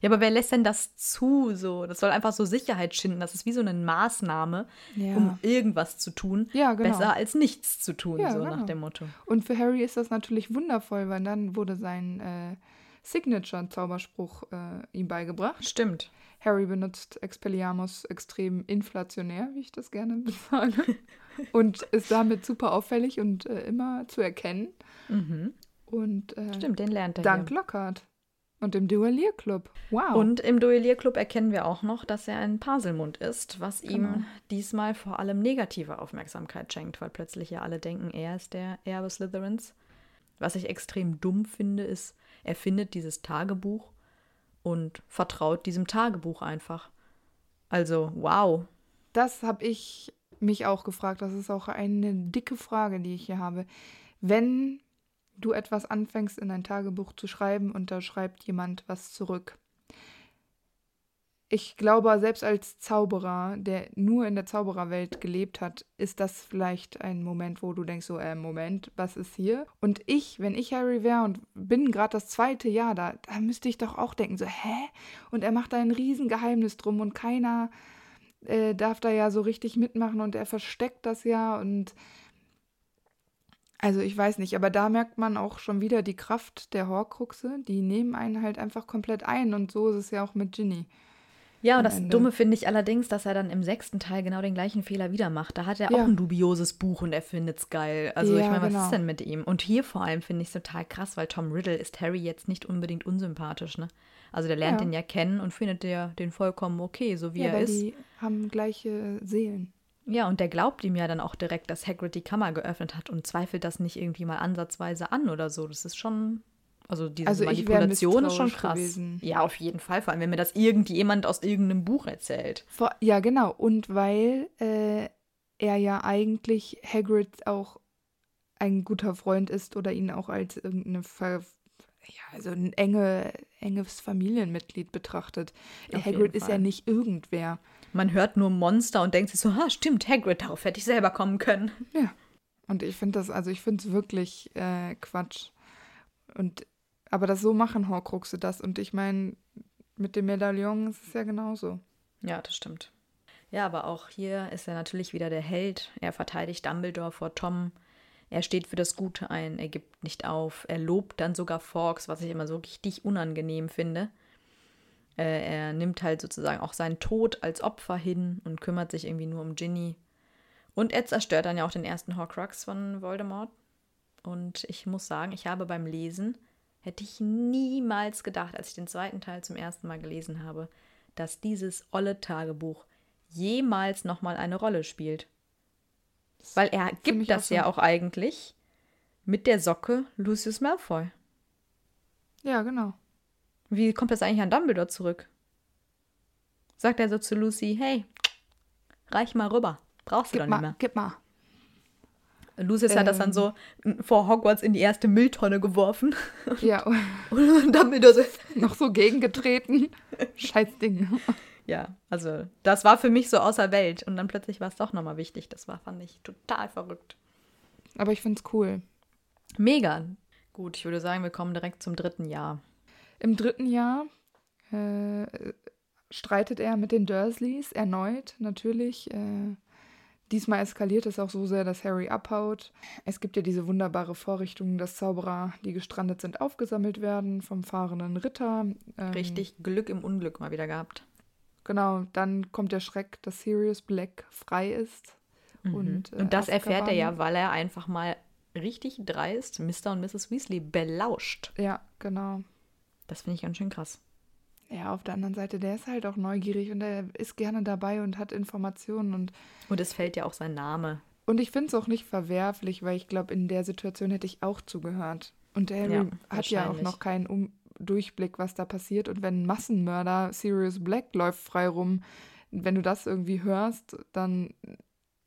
Ja, aber wer lässt denn das zu? So, das soll einfach so Sicherheit schinden. Das ist wie so eine Maßnahme, ja. um irgendwas zu tun. Ja, genau. Besser als nichts zu tun, ja, so genau. nach dem Motto. Und für Harry ist das natürlich wundervoll, weil dann wurde sein äh, Signature-Zauberspruch äh, ihm beigebracht. Stimmt. Harry benutzt Expelliarmus extrem inflationär, wie ich das gerne sage. und ist damit super auffällig und äh, immer zu erkennen. Mhm. Und, äh, Stimmt, den lernt er. Dank hier. Lockhart. Und im Duellierclub. Wow. Und im Duellierclub erkennen wir auch noch, dass er ein Paselmund ist, was genau. ihm diesmal vor allem negative Aufmerksamkeit schenkt, weil plötzlich ja alle denken, er ist der Erbe Slytherins. Was ich extrem dumm finde, ist, er findet dieses Tagebuch und vertraut diesem Tagebuch einfach. Also, wow. Das habe ich mich auch gefragt. Das ist auch eine dicke Frage, die ich hier habe. Wenn du etwas anfängst in ein Tagebuch zu schreiben und da schreibt jemand was zurück, ich glaube, selbst als Zauberer, der nur in der Zaubererwelt gelebt hat, ist das vielleicht ein Moment, wo du denkst, so, äh, Moment, was ist hier? Und ich, wenn ich Harry wäre und bin gerade das zweite Jahr da, da müsste ich doch auch denken, so, hä? Und er macht da ein Riesengeheimnis drum und keiner äh, darf da ja so richtig mitmachen und er versteckt das ja und also ich weiß nicht, aber da merkt man auch schon wieder die Kraft der Horcruxe, die nehmen einen halt einfach komplett ein und so ist es ja auch mit Ginny. Ja, und das Ende. Dumme finde ich allerdings, dass er dann im sechsten Teil genau den gleichen Fehler wieder macht. Da hat er ja. auch ein dubioses Buch und er findet es geil. Also ja, ich meine, was genau. ist denn mit ihm? Und hier vor allem finde ich es total krass, weil Tom Riddle ist Harry jetzt nicht unbedingt unsympathisch, ne? Also der lernt ja. ihn ja kennen und findet der den vollkommen okay, so wie er ist. Die haben gleiche Seelen. Ja, und der glaubt ihm ja dann auch direkt, dass Hagrid die Kammer geöffnet hat und zweifelt das nicht irgendwie mal ansatzweise an oder so. Das ist schon also diese also Manipulation ist schon krass. Gewesen. Ja, auf jeden Fall. Vor allem, wenn mir das irgendjemand aus irgendeinem Buch erzählt. Vor, ja, genau. Und weil äh, er ja eigentlich Hagrid auch ein guter Freund ist oder ihn auch als irgendeine Ver ja, also ein enge, enges Familienmitglied betrachtet. Auf Hagrid ist ja nicht irgendwer. Man hört nur Monster und denkt sich so, ha, stimmt, Hagrid, darauf hätte ich selber kommen können. Ja. Und ich finde das, also ich finde es wirklich äh, Quatsch. Und aber das so machen Horcruxe das. Und ich meine, mit dem Medaillon ist es ja genauso. Ja, das stimmt. Ja, aber auch hier ist er natürlich wieder der Held. Er verteidigt Dumbledore vor Tom. Er steht für das Gute ein, er gibt nicht auf. Er lobt dann sogar Fawkes, was ich immer so richtig unangenehm finde. Äh, er nimmt halt sozusagen auch seinen Tod als Opfer hin und kümmert sich irgendwie nur um Ginny. Und er zerstört dann ja auch den ersten Horcrux von Voldemort. Und ich muss sagen, ich habe beim Lesen Hätte ich niemals gedacht, als ich den zweiten Teil zum ersten Mal gelesen habe, dass dieses olle Tagebuch jemals nochmal eine Rolle spielt. Weil er gibt das ja auch eigentlich mit der Socke Lucius Malfoy. Ja, genau. Wie kommt das eigentlich an Dumbledore zurück? Sagt er so zu Lucy, hey, reich mal rüber. Brauchst du gib doch mal, nicht mehr. Gib mal. Lucius ähm, hat das dann so vor Hogwarts in die erste Mülltonne geworfen. Ja. Und dann wieder so noch so gegengetreten. Scheiß Ding. Ja, also das war für mich so außer Welt. Und dann plötzlich war es doch nochmal wichtig. Das war, fand ich, total verrückt. Aber ich finde es cool. Mega. Gut, ich würde sagen, wir kommen direkt zum dritten Jahr. Im dritten Jahr äh, streitet er mit den Dursleys erneut, natürlich. Äh, Diesmal eskaliert es auch so sehr, dass Harry abhaut. Es gibt ja diese wunderbare Vorrichtung, dass Zauberer, die gestrandet sind, aufgesammelt werden vom fahrenden Ritter. Ähm, Richtig Glück im Unglück mal wieder gehabt. Genau, dann kommt der Schreck, dass Sirius Black frei ist. Mhm. Und, äh, und das erfährt er ja, weil er einfach mal richtig dreist Mr. und Mrs. Weasley belauscht. Ja, genau. Das finde ich ganz schön krass. Ja, auf der anderen Seite, der ist halt auch neugierig und er ist gerne dabei und hat Informationen und. Und es fällt ja auch sein Name. Und ich finde es auch nicht verwerflich, weil ich glaube, in der Situation hätte ich auch zugehört. Und Harry ja, hat ja auch noch keinen um Durchblick, was da passiert. Und wenn ein Massenmörder Sirius Black läuft frei rum, wenn du das irgendwie hörst, dann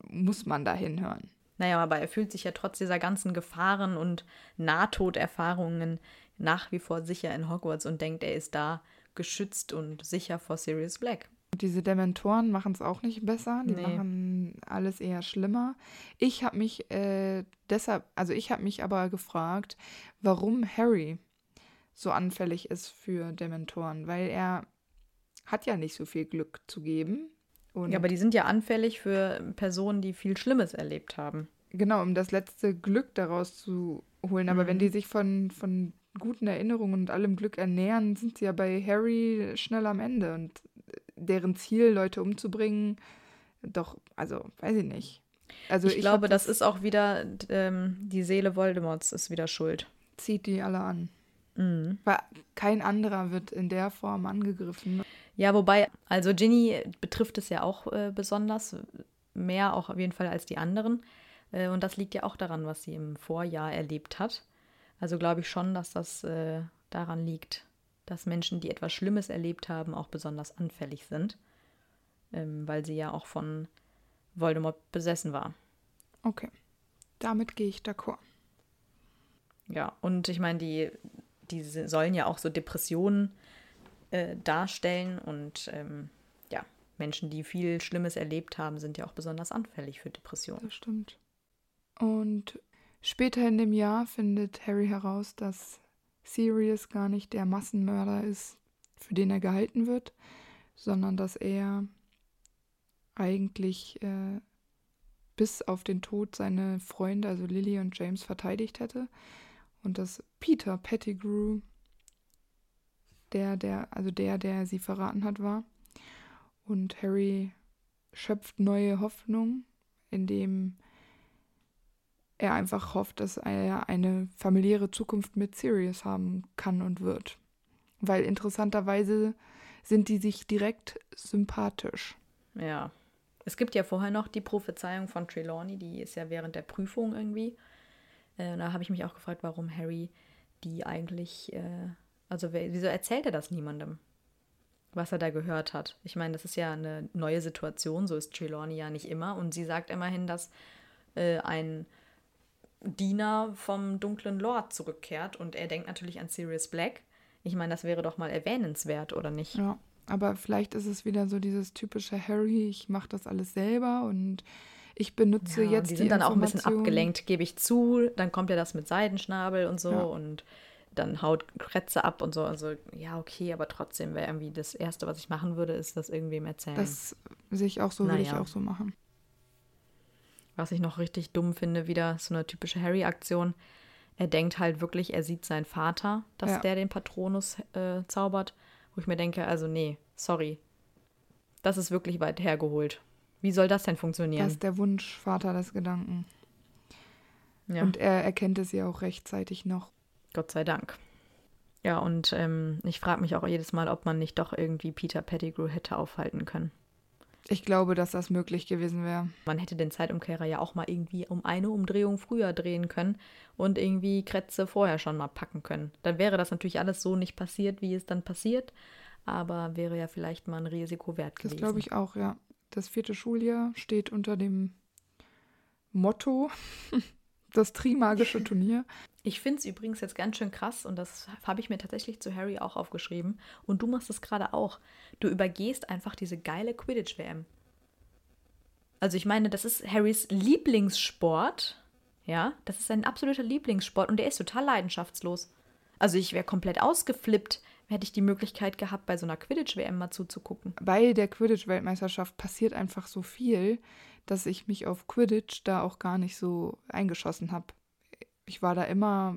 muss man da hinhören. Naja, aber er fühlt sich ja trotz dieser ganzen Gefahren und Nahtoderfahrungen nach wie vor sicher in Hogwarts und denkt, er ist da geschützt und sicher vor Sirius Black. Diese Dementoren machen es auch nicht besser, die nee. machen alles eher schlimmer. Ich habe mich äh, deshalb, also ich habe mich aber gefragt, warum Harry so anfällig ist für Dementoren, weil er hat ja nicht so viel Glück zu geben. Ja, aber die sind ja anfällig für Personen, die viel Schlimmes erlebt haben. Genau, um das letzte Glück daraus zu holen. Aber mhm. wenn die sich von, von guten Erinnerungen und allem Glück ernähren, sind sie ja bei Harry schnell am Ende. Und deren Ziel, Leute umzubringen, doch, also, weiß ich nicht. Also ich, ich glaube, das, das, ist auch wieder, ähm, die Seele Voldemorts ist wieder schuld. Zieht die alle an. Mhm. Weil kein anderer wird in der Form angegriffen. Ja, wobei, also Ginny betrifft es ja auch äh, besonders, mehr auch auf jeden Fall als die anderen. Äh, und das liegt ja auch daran, was sie im Vorjahr erlebt hat. Also glaube ich schon, dass das äh, daran liegt, dass Menschen, die etwas Schlimmes erlebt haben, auch besonders anfällig sind, ähm, weil sie ja auch von Voldemort besessen war. Okay, damit gehe ich d'accord. Ja, und ich meine, die, die sollen ja auch so Depressionen äh, darstellen und ähm, ja, Menschen, die viel Schlimmes erlebt haben, sind ja auch besonders anfällig für Depressionen. Das stimmt. Und Später in dem Jahr findet Harry heraus, dass Sirius gar nicht der Massenmörder ist, für den er gehalten wird, sondern dass er eigentlich äh, bis auf den Tod seine Freunde, also Lily und James, verteidigt hätte. Und dass Peter Pettigrew der, der, also der, der sie verraten hat, war. Und Harry schöpft neue Hoffnung, indem er einfach hofft, dass er eine familiäre Zukunft mit Sirius haben kann und wird. Weil interessanterweise sind die sich direkt sympathisch. Ja. Es gibt ja vorher noch die Prophezeiung von Trelawney, die ist ja während der Prüfung irgendwie. Äh, da habe ich mich auch gefragt, warum Harry die eigentlich, äh, also wieso erzählt er das niemandem, was er da gehört hat? Ich meine, das ist ja eine neue Situation, so ist Trelawney ja nicht immer. Und sie sagt immerhin, dass äh, ein Diener vom dunklen Lord zurückkehrt und er denkt natürlich an Sirius Black. Ich meine, das wäre doch mal erwähnenswert, oder nicht? Ja, aber vielleicht ist es wieder so dieses typische Harry, ich mache das alles selber und ich benutze ja, jetzt die sind die dann auch ein bisschen abgelenkt, gebe ich zu. Dann kommt ja das mit Seidenschnabel und so ja. und dann haut Kretze ab und so. Also ja, okay, aber trotzdem wäre irgendwie das Erste, was ich machen würde, ist das irgendwem erzählen. Das sehe ich auch so, naja. würde ich auch so machen. Was ich noch richtig dumm finde, wieder so eine typische Harry-Aktion. Er denkt halt wirklich, er sieht seinen Vater, dass ja. der den Patronus äh, zaubert. Wo ich mir denke, also nee, sorry. Das ist wirklich weit hergeholt. Wie soll das denn funktionieren? Das ist der Wunschvater des Gedanken. Ja. Und er erkennt es ja auch rechtzeitig noch. Gott sei Dank. Ja, und ähm, ich frage mich auch jedes Mal, ob man nicht doch irgendwie Peter Pettigrew hätte aufhalten können. Ich glaube, dass das möglich gewesen wäre. Man hätte den Zeitumkehrer ja auch mal irgendwie um eine Umdrehung früher drehen können und irgendwie Kretze vorher schon mal packen können. Dann wäre das natürlich alles so nicht passiert, wie es dann passiert, aber wäre ja vielleicht mal ein Risiko wert gewesen. Das glaube ich auch, ja. Das vierte Schuljahr steht unter dem Motto das Trimagische Turnier. Ich finde es übrigens jetzt ganz schön krass und das habe ich mir tatsächlich zu Harry auch aufgeschrieben. Und du machst es gerade auch. Du übergehst einfach diese geile Quidditch-WM. Also ich meine, das ist Harrys Lieblingssport. Ja, das ist sein absoluter Lieblingssport und er ist total leidenschaftslos. Also ich wäre komplett ausgeflippt, hätte ich die Möglichkeit gehabt, bei so einer Quidditch-WM mal zuzugucken. Bei der Quidditch-Weltmeisterschaft passiert einfach so viel, dass ich mich auf Quidditch da auch gar nicht so eingeschossen habe. Ich war da immer.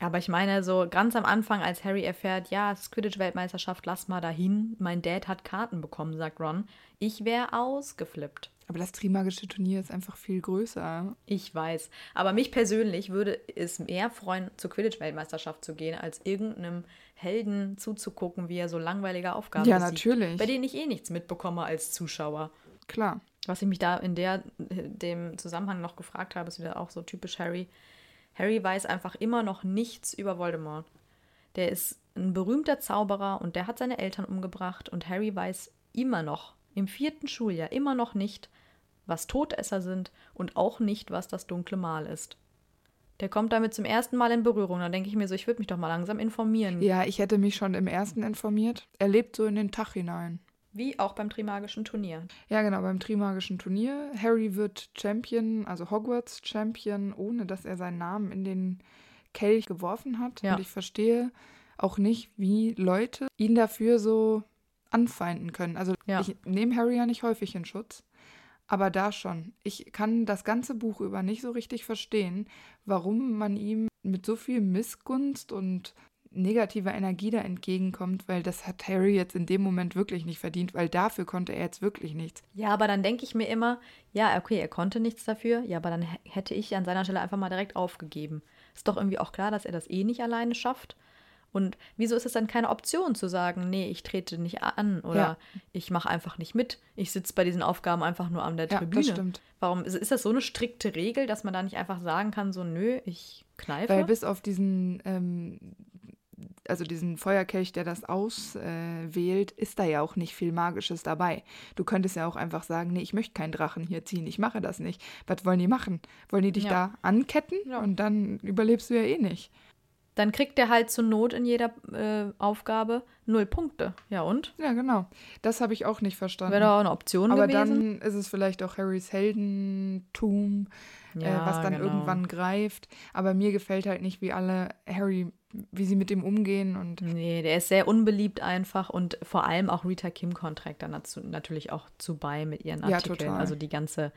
Aber ich meine, so ganz am Anfang, als Harry erfährt, ja, es ist Quidditch-Weltmeisterschaft, lass mal dahin. Mein Dad hat Karten bekommen, sagt Ron. Ich wäre ausgeflippt. Aber das Trimagische Turnier ist einfach viel größer. Ich weiß. Aber mich persönlich würde es mehr freuen, zur Quidditch-Weltmeisterschaft zu gehen, als irgendeinem Helden zuzugucken, wie er so langweilige Aufgaben Ja, natürlich. Sieht, bei denen ich eh nichts mitbekomme als Zuschauer. Klar. Was ich mich da in der, dem Zusammenhang noch gefragt habe, ist wieder auch so typisch Harry. Harry weiß einfach immer noch nichts über Voldemort. Der ist ein berühmter Zauberer und der hat seine Eltern umgebracht und Harry weiß immer noch, im vierten Schuljahr, immer noch nicht, was Todesser sind und auch nicht, was das dunkle Mal ist. Der kommt damit zum ersten Mal in Berührung. Da denke ich mir so, ich würde mich doch mal langsam informieren. Ja, ich hätte mich schon im ersten informiert. Er lebt so in den Tag hinein. Wie auch beim Trimagischen Turnier. Ja, genau, beim Trimagischen Turnier. Harry wird Champion, also Hogwarts Champion, ohne dass er seinen Namen in den Kelch geworfen hat. Ja. Und ich verstehe auch nicht, wie Leute ihn dafür so anfeinden können. Also ja. ich nehme Harry ja nicht häufig in Schutz. Aber da schon. Ich kann das ganze Buch über nicht so richtig verstehen, warum man ihm mit so viel Missgunst und negativer Energie da entgegenkommt, weil das hat Harry jetzt in dem Moment wirklich nicht verdient, weil dafür konnte er jetzt wirklich nichts. Ja, aber dann denke ich mir immer, ja, okay, er konnte nichts dafür, ja, aber dann hätte ich an seiner Stelle einfach mal direkt aufgegeben. Ist doch irgendwie auch klar, dass er das eh nicht alleine schafft. Und wieso ist es dann keine Option zu sagen, nee, ich trete nicht an oder ja. ich mache einfach nicht mit. Ich sitze bei diesen Aufgaben einfach nur an der ja, Tribüne. Das stimmt. Warum ist, ist das so eine strikte Regel, dass man da nicht einfach sagen kann, so nö, ich kneife? Weil bis auf diesen ähm, also diesen Feuerkelch, der das auswählt, äh, ist da ja auch nicht viel Magisches dabei. Du könntest ja auch einfach sagen, nee, ich möchte keinen Drachen hier ziehen, ich mache das nicht. Was wollen die machen? Wollen die dich ja. da anketten? Ja. Und dann überlebst du ja eh nicht. Dann kriegt er halt zur Not in jeder äh, Aufgabe null Punkte. Ja und? Ja, genau. Das habe ich auch nicht verstanden. Wäre doch auch eine Option Aber gewesen. dann ist es vielleicht auch Harrys Heldentum, äh, ja, äh, was dann genau. irgendwann greift. Aber mir gefällt halt nicht, wie alle Harry, wie sie mit ihm umgehen. Und nee, der ist sehr unbeliebt einfach und vor allem auch Rita Kim trägt dann dazu, natürlich auch zu bei mit ihren Artikeln. Ja, total. Also die ganze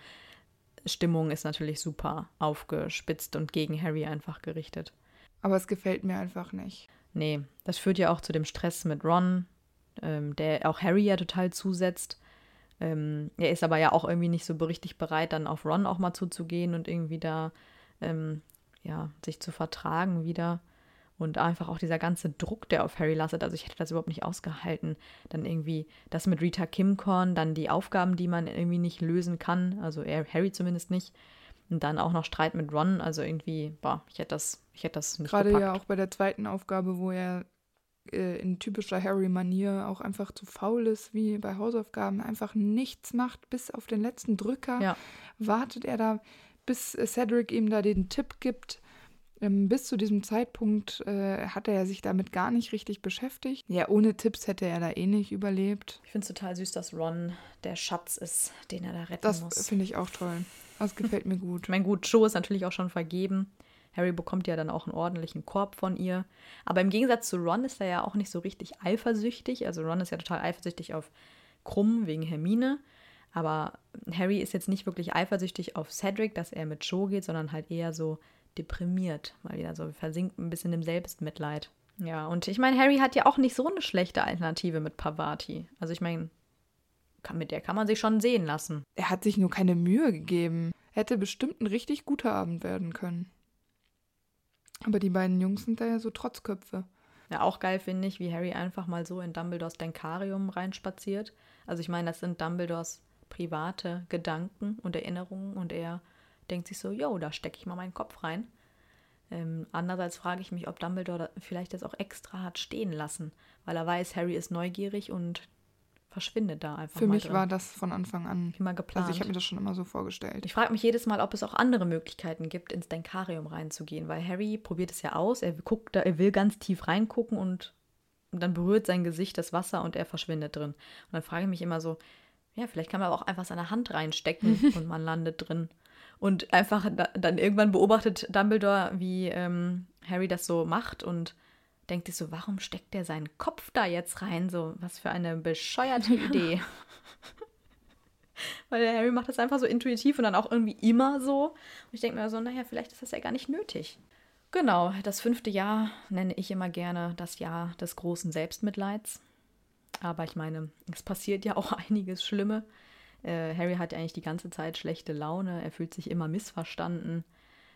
Stimmung ist natürlich super aufgespitzt und gegen Harry einfach gerichtet. Aber es gefällt mir einfach nicht. Nee, das führt ja auch zu dem Stress mit Ron, ähm, der auch Harry ja total zusetzt. Ähm, er ist aber ja auch irgendwie nicht so richtig bereit, dann auf Ron auch mal zuzugehen und irgendwie da ähm, ja, sich zu vertragen wieder. Und einfach auch dieser ganze Druck, der auf Harry lastet. Also ich hätte das überhaupt nicht ausgehalten. Dann irgendwie das mit Rita Kimcorn, dann die Aufgaben, die man irgendwie nicht lösen kann. Also er, Harry zumindest nicht. Und dann auch noch Streit mit Ron. Also irgendwie, boah, ich hätte das, ich hätte das nicht Gerade gepackt. ja auch bei der zweiten Aufgabe, wo er äh, in typischer Harry-Manier auch einfach zu faul ist, wie bei Hausaufgaben, einfach nichts macht, bis auf den letzten Drücker. Ja. Wartet er da, bis Cedric ihm da den Tipp gibt. Ähm, bis zu diesem Zeitpunkt äh, hat er sich damit gar nicht richtig beschäftigt. Ja, ohne Tipps hätte er da eh nicht überlebt. Ich finde es total süß, dass Ron der Schatz ist, den er da retten Das muss. finde ich auch toll. Das gefällt mir gut. Ich meine, gut, Joe ist natürlich auch schon vergeben. Harry bekommt ja dann auch einen ordentlichen Korb von ihr. Aber im Gegensatz zu Ron ist er ja auch nicht so richtig eifersüchtig. Also Ron ist ja total eifersüchtig auf Krumm wegen Hermine. Aber Harry ist jetzt nicht wirklich eifersüchtig auf Cedric, dass er mit Joe geht, sondern halt eher so deprimiert. Mal wieder so versinkt ein bisschen im Selbstmitleid. Ja, und ich meine, Harry hat ja auch nicht so eine schlechte Alternative mit Pavati. Also ich meine, kann, mit der kann man sich schon sehen lassen. Er hat sich nur keine Mühe gegeben. Hätte bestimmt ein richtig guter Abend werden können. Aber die beiden Jungs sind da ja so Trotzköpfe. Ja, auch geil finde ich, wie Harry einfach mal so in Dumbledores Denkarium reinspaziert. Also ich meine, das sind Dumbledores private Gedanken und Erinnerungen und er denkt sich so, yo, da stecke ich mal meinen Kopf rein. Ähm, andererseits frage ich mich, ob Dumbledore vielleicht das auch extra hat stehen lassen, weil er weiß, Harry ist neugierig und verschwindet da einfach Für mich drin. war das von Anfang an. immer geplant. Also ich habe mir das schon immer so vorgestellt. Ich frage mich jedes Mal, ob es auch andere Möglichkeiten gibt, ins Denkarium reinzugehen, weil Harry probiert es ja aus. Er guckt da, er will ganz tief reingucken und dann berührt sein Gesicht das Wasser und er verschwindet drin. Und dann frage ich mich immer so, ja, vielleicht kann man aber auch einfach seine Hand reinstecken und man landet drin. Und einfach da, dann irgendwann beobachtet Dumbledore, wie ähm, Harry das so macht und denkt sich so, warum steckt der seinen Kopf da jetzt rein? So, was für eine bescheuerte Idee. Weil der Harry macht das einfach so intuitiv und dann auch irgendwie immer so. Und ich denke mir so, naja, vielleicht ist das ja gar nicht nötig. Genau, das fünfte Jahr nenne ich immer gerne das Jahr des großen Selbstmitleids. Aber ich meine, es passiert ja auch einiges Schlimme. Äh, Harry hat ja eigentlich die ganze Zeit schlechte Laune, er fühlt sich immer missverstanden.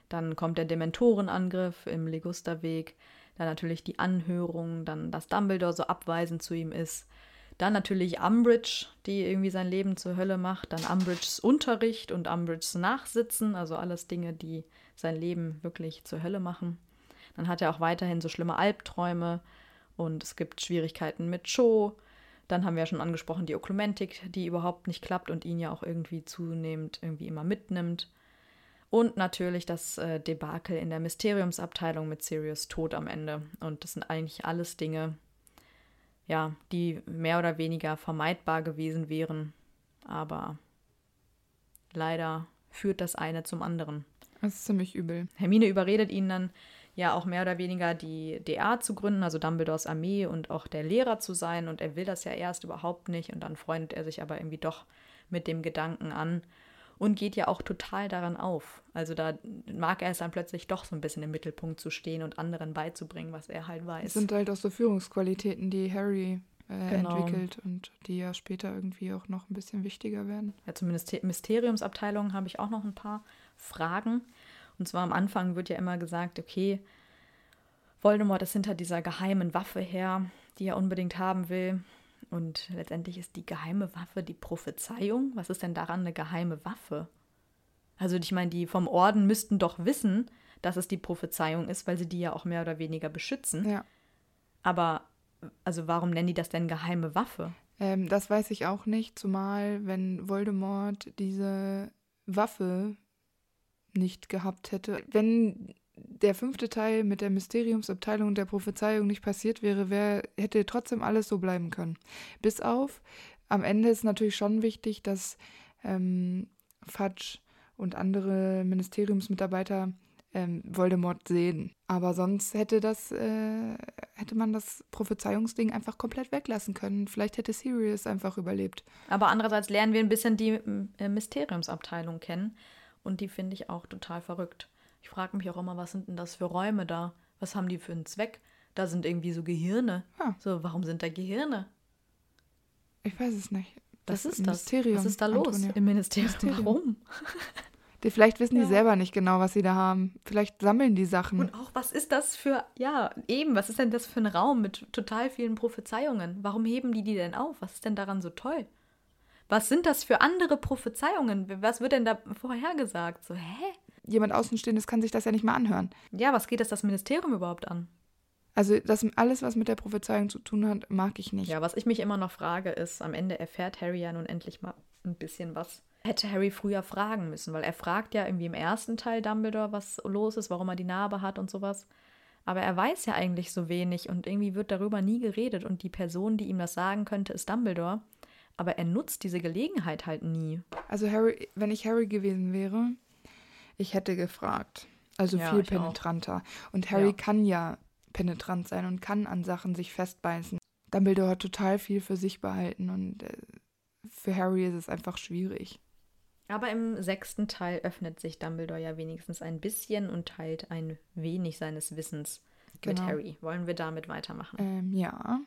Dann kommt der Dementorenangriff im Legusterweg, dann natürlich die Anhörung, dann dass Dumbledore so abweisend zu ihm ist. Dann natürlich Umbridge, die irgendwie sein Leben zur Hölle macht. Dann Umbridges Unterricht und Umbridges Nachsitzen, also alles Dinge, die sein Leben wirklich zur Hölle machen. Dann hat er auch weiterhin so schlimme Albträume und es gibt Schwierigkeiten mit Cho. Dann haben wir ja schon angesprochen die Oklumentik, die überhaupt nicht klappt und ihn ja auch irgendwie zunehmend irgendwie immer mitnimmt. Und natürlich das äh, Debakel in der Mysteriumsabteilung mit Sirius Tod am Ende. Und das sind eigentlich alles Dinge, ja, die mehr oder weniger vermeidbar gewesen wären. Aber leider führt das eine zum anderen. Das ist ziemlich übel. Hermine überredet ihn dann ja auch mehr oder weniger die DA zu gründen, also Dumbledores Armee und auch der Lehrer zu sein. Und er will das ja erst überhaupt nicht. Und dann freundet er sich aber irgendwie doch mit dem Gedanken an und geht ja auch total daran auf. Also da mag er es dann plötzlich doch so ein bisschen im Mittelpunkt zu stehen und anderen beizubringen, was er halt weiß. sind halt auch so Führungsqualitäten, die Harry äh, Genau. entwickelt und die ja später irgendwie auch noch ein bisschen wichtiger werden. Ja, zur Mysteriumsabteilung habe ich auch noch ein paar Fragen. Und zwar am Anfang wird ja immer gesagt, okay, Voldemort ist hinter dieser geheimen Waffe her, die er unbedingt haben will. Und letztendlich ist die geheime Waffe die Prophezeiung. Was ist denn daran eine geheime Waffe? Also ich meine, die vom Orden müssten doch wissen, dass es die Prophezeiung ist, weil sie die ja auch mehr oder weniger beschützen. Ja. Aber also warum nennen die das denn geheime Waffe? Ähm, das weiß ich auch nicht, zumal wenn Voldemort diese Waffe nicht gehabt hätte. Wenn der fünfte Teil mit der Mysteriumsabteilung und der Prophezeiung nicht passiert wäre, wär, hätte trotzdem alles so bleiben können. Bis auf, am Ende ist natürlich schon wichtig, dass ähm, Fudge und andere Ministeriumsmitarbeiter ähm, Voldemort sehen. Aber sonst hätte das, äh, hätte man das Prophezeiungsding einfach komplett weglassen können. Vielleicht hätte Sirius einfach überlebt. Aber andererseits lernen wir ein bisschen die äh, Mysteriumsabteilung kennen und die finde ich auch total verrückt. Ich frage mich auch immer, was sind denn das für Räume da? Was haben die für einen Zweck? Da sind irgendwie so Gehirne. Ja. So, warum sind da Gehirne? Ich weiß es nicht. Was Das ist das? Mysterium, Was ist da los Antonia. im Ministerium? Mysterium. Warum? Die, vielleicht wissen Ja. die selber nicht genau, was sie da haben. Vielleicht sammeln die Sachen. Und auch, was ist das für, ja, eben, was ist denn das für ein Raum mit total vielen Prophezeiungen? Warum heben die die denn auf? Was ist denn daran so toll? Was sind das für andere Prophezeiungen? Was wird denn da vorhergesagt? So, hä? Jemand Außenstehendes kann sich das ja nicht mal anhören. Ja, was geht das das Ministerium überhaupt an? Also das alles, was mit der Prophezeiung zu tun hat, mag ich nicht. Ja, was ich mich immer noch frage, ist, am Ende erfährt Harry ja nun endlich mal ein bisschen was. Hätte Harry früher fragen müssen, weil er fragt ja irgendwie im ersten Teil Dumbledore, was los ist, warum er die Narbe hat und sowas. Aber er weiß ja eigentlich so wenig und irgendwie wird darüber nie geredet und die Person, die ihm das sagen könnte, ist Dumbledore. Aber er nutzt diese Gelegenheit halt nie. Also Harry, wenn ich Harry gewesen wäre, ich hätte gefragt. Also Ja, viel ich auch. penetranter. Und Harry Ja. kann ja penetrant sein und kann an Sachen sich festbeißen. Dumbledore hat total viel für sich behalten und äh, für Harry ist es einfach schwierig. Aber im sechsten Teil öffnet sich Dumbledore ja wenigstens ein bisschen und teilt ein wenig seines Wissens mit Genau. Harry. Wollen wir damit weitermachen? Ähm, ja.